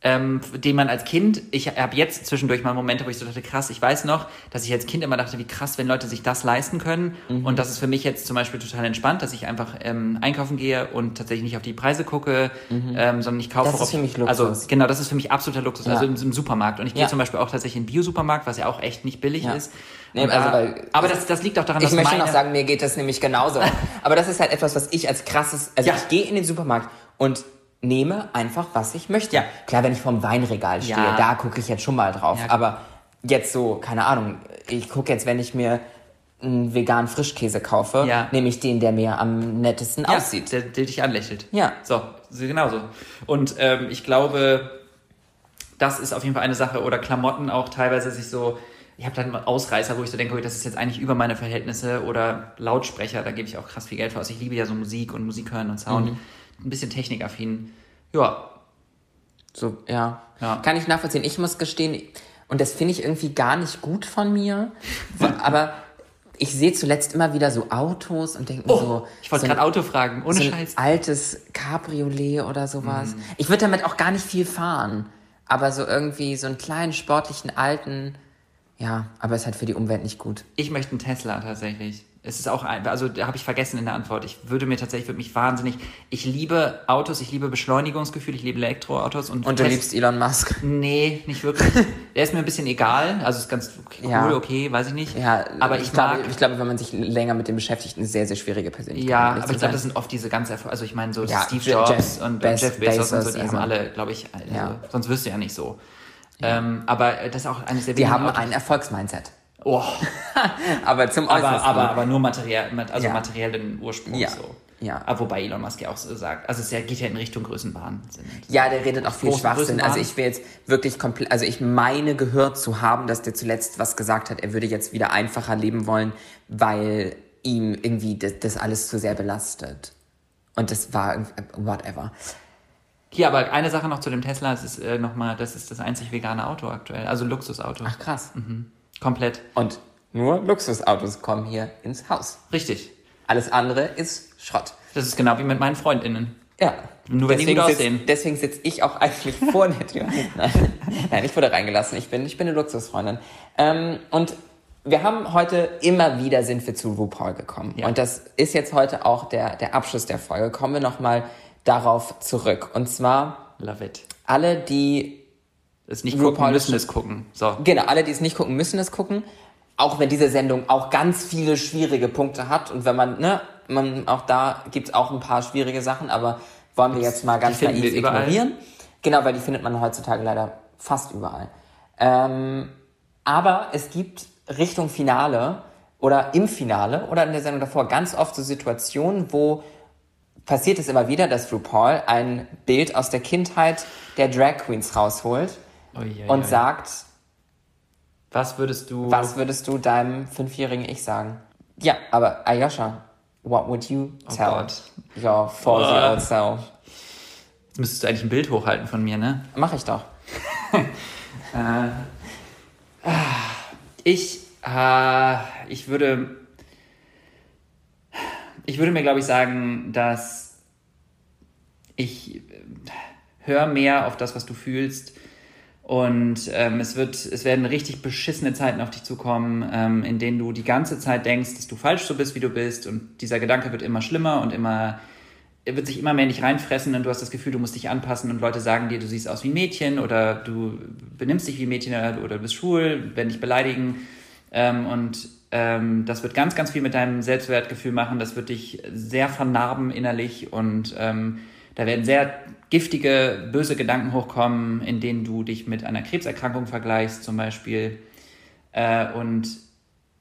ähm, den man als Kind, ich habe jetzt zwischendurch mal Momente, wo ich so dachte, krass, ich weiß noch, dass ich als Kind immer dachte, wie krass, wenn Leute sich das leisten können. Mhm. Und das ist für mich jetzt zum Beispiel total entspannt, dass ich einfach ähm, einkaufen gehe und tatsächlich nicht auf die Preise gucke, ähm, sondern ich kaufe Mhm. Das ist für mich Luxus. Also genau, das ist für mich absoluter Luxus. Ja. Also im, im Supermarkt. Und ich gehe Ja. zum Beispiel auch tatsächlich in den Bio-Supermarkt, was ja auch echt nicht billig Ja. ist. Nee, Und also weil- aber das, das liegt auch daran, Ich dass möchte meine, noch sagen, mir geht das nämlich genauso. Aber das ist halt etwas, was ich als krasses, also ich gehe in den Supermarkt und nehme einfach, was ich möchte. Ja. Klar, wenn ich vorm Weinregal stehe, Ja. da gucke ich jetzt schon mal drauf. Ja. Aber jetzt so, keine Ahnung, ich gucke jetzt, wenn ich mir einen veganen Frischkäse kaufe, Ja. nehme ich den, der mir am nettesten aussieht. Der, der dich anlächelt. Ja. So, genau so. Und ähm, ich glaube, das ist auf jeden Fall eine Sache. Oder Klamotten auch teilweise sich so. Ich habe dann Ausreißer, wo ich so denke, okay, das ist jetzt eigentlich über meine Verhältnisse. Oder Lautsprecher, da gebe ich auch krass viel Geld für aus. Ich liebe ja so Musik und Musik hören und Sound. Mhm. Ein bisschen technikaffin. Ja, So, ja. Ja. Kann ich nachvollziehen. Ich muss gestehen, und das finde ich irgendwie gar nicht gut von mir, aber ich sehe zuletzt immer wieder so Autos und denke mir Oh, so. ich wollte so gerade Auto fragen. Ohne so ein Scheiß. altes Cabriolet oder sowas. Mhm. Ich würde damit auch gar nicht viel fahren. Aber so irgendwie so einen kleinen, sportlichen, alten, ja, aber ist halt für die Umwelt nicht gut. Ich möchte einen Tesla tatsächlich. Es ist auch ein, also da habe ich vergessen in der Antwort. Ich würde mir tatsächlich, würde mich wahnsinnig. Ich liebe Autos, ich liebe Beschleunigungsgefühl, ich liebe Elektroautos und Und du Tes- liebst Elon Musk. Nee, nicht wirklich. Der ist mir ein bisschen egal. Also ist ganz okay, cool, Ja. okay, weiß ich nicht. Ja, aber ich, glaube, mag. ich glaube, wenn man sich länger mit dem beschäftigt, eine sehr, sehr schwierige Persönlichkeit. ja, aber ich glaube, das sind oft diese ganz also ich meine so Ja, Steve Jobs Jeff und, und Jeff Bezos, und so, Bezos, die also- haben alle, glaube ich, also, sonst wirst du ja nicht so. Ähm, aber das ist auch eines der Die haben Autos- ein Erfolgsmindset. Oh, Aber zum aber, Äußersten. aber, aber nur materiell, also Ja. materiellen Ursprungs Ja. so. Ja. Aber wobei Elon Musk ja auch so sagt. Also es geht ja in Richtung Größenwahnsinn. Ja, der redet auch viel Schwachsinn. Also ich will jetzt wirklich komplett, also ich meine gehört zu haben, dass der zuletzt was gesagt hat, er würde jetzt wieder einfacher leben wollen, weil ihm irgendwie das, das alles zu sehr belastet. Und das war whatever. Hier, aber eine Sache noch zu dem Tesla, es ist äh, nochmal, das ist das einzig vegane Auto aktuell. Also Luxusauto. Ach krass. Komplett. Und nur Luxusautos kommen hier ins Haus. Richtig. Alles andere ist Schrott. Das ist genau wie mit meinen FreundInnen. Ja. Nur wenn die deswegen gut sitz- aussehen. Deswegen sitze ich auch eigentlich vor der Tür. Nein, Nein, ich wurde reingelassen. Ich bin, ich bin eine Luxusfreundin. Ähm, und wir haben heute immer wieder sind wir zu RuPaul gekommen. Ja. Und das ist jetzt heute auch der, der Abschluss der Folge. Kommen wir nochmal darauf zurück. Und zwar Love it. alle, die Das nicht RuPaul gucken, müssen es gucken. So. Genau, alle, die es nicht gucken, müssen es gucken. Auch wenn diese Sendung auch ganz viele schwierige Punkte hat und wenn man, ne, man auch da gibt es auch ein paar schwierige Sachen, aber wollen wir jetzt mal ganz naiv ignorieren. Genau, weil die findet man heutzutage leider fast überall. Ähm, aber es gibt Richtung Finale oder im Finale oder in der Sendung davor ganz oft so Situationen, wo passiert es immer wieder, dass RuPaul ein Bild aus der Kindheit der Drag Queens rausholt Ui, ui, und ui. sagt, Was würdest du. was würdest du deinem fünfjährigen Ich sagen? Ja, aber Ayosha, what would you tell Oh Gott. your 40-year-old self? Jetzt müsstest du eigentlich ein Bild hochhalten von mir, ne? Mach ich doch. Ich, äh, ich würde. Ich würde mir, glaube ich, sagen, dass ich äh, höre mehr auf das, was du fühlst. Und ähm, es, wird, es werden richtig beschissene Zeiten auf dich zukommen, ähm, in denen du die ganze Zeit denkst, dass du falsch so bist, wie du bist. Und dieser Gedanke wird immer schlimmer und immer, er wird sich immer mehr in dich reinfressen und du hast das Gefühl, du musst dich anpassen und Leute sagen dir, du siehst aus wie ein Mädchen oder du benimmst dich wie ein Mädchen oder, oder du bist schwul, werden dich beleidigen. Ähm, und ähm, das wird ganz, ganz viel mit deinem Selbstwertgefühl machen. Das wird dich sehr vernarben innerlich und ähm, da werden sehr giftige, böse Gedanken hochkommen, in denen du dich mit einer Krebserkrankung vergleichst zum Beispiel. Äh, und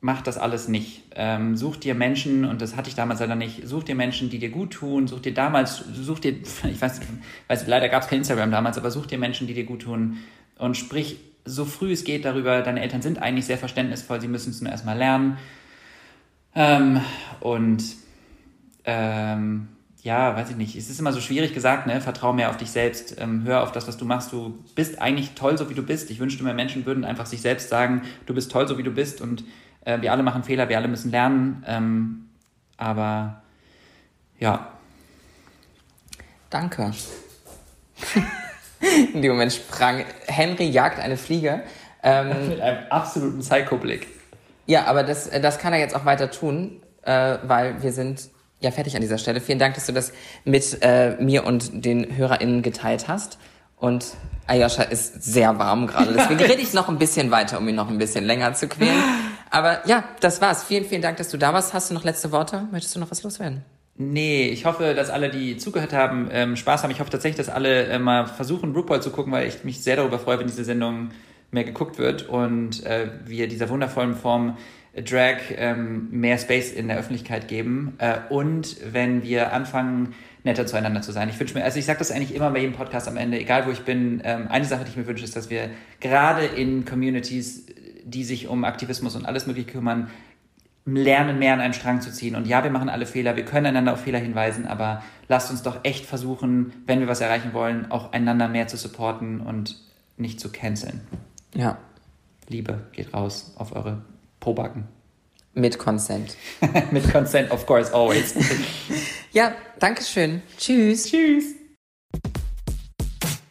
mach das alles nicht. Ähm, such dir Menschen, und das hatte ich damals leider nicht, such dir Menschen, die dir gut tun, such dir damals, such dir, ich weiß, weiß leider gab es kein Instagram damals, aber such dir Menschen, die dir gut tun und sprich so früh es geht darüber, deine Eltern sind eigentlich sehr verständnisvoll, sie müssen es nur erstmal lernen. Ähm, und ähm, ja, weiß ich nicht, es ist immer so schwierig gesagt, ne? Vertrau mehr auf dich selbst, ähm, hör auf das, was du machst. Du bist eigentlich toll, so wie du bist. Ich wünschte, mehr Menschen würden einfach sich selbst sagen, du bist toll, so wie du bist und äh, wir alle machen Fehler, wir alle müssen lernen. Ähm, aber ja, Danke. In dem Moment sprang Henry jagt eine Fliege. Ähm, Mit einem absoluten Psycho-Blick. ja, aber das, äh, das kann er jetzt auch weiter tun, äh, weil wir sind ja fertig an dieser Stelle. Vielen Dank, dass du das mit äh, mir und den HörerInnen geteilt hast. Und Ayosha ist sehr warm gerade. Deswegen rede ich noch ein bisschen weiter, um ihn noch ein bisschen länger zu quälen. Aber ja, das war's. Vielen, vielen Dank, dass du da warst. Hast du noch letzte Worte? Möchtest du noch was loswerden? Nee, ich hoffe, dass alle, die zugehört haben, ähm, Spaß haben. Ich hoffe tatsächlich, dass alle äh, mal versuchen, RuPaul zu gucken, weil ich mich sehr darüber freue, wenn diese Sendung mehr geguckt wird und äh, wir dieser wundervollen Form Drag ähm, mehr Space in der Öffentlichkeit geben äh, und wenn wir anfangen, netter zueinander zu sein. Ich wünsche mir, also ich sage das eigentlich immer bei jedem Podcast am Ende, egal wo ich bin, ähm, eine Sache, die ich mir wünsche, ist, dass wir gerade in Communities, die sich um Aktivismus und alles Mögliche kümmern, lernen, mehr an einem Strang zu ziehen. Und ja, wir machen alle Fehler, wir können einander auf Fehler hinweisen, aber lasst uns doch echt versuchen, wenn wir was erreichen wollen, auch einander mehr zu supporten und nicht zu canceln. Ja, Liebe geht raus auf eure Pobacken. mit Consent. Mit Consent, of course, always. Ja, Dankeschön. Tschüss. Tschüss.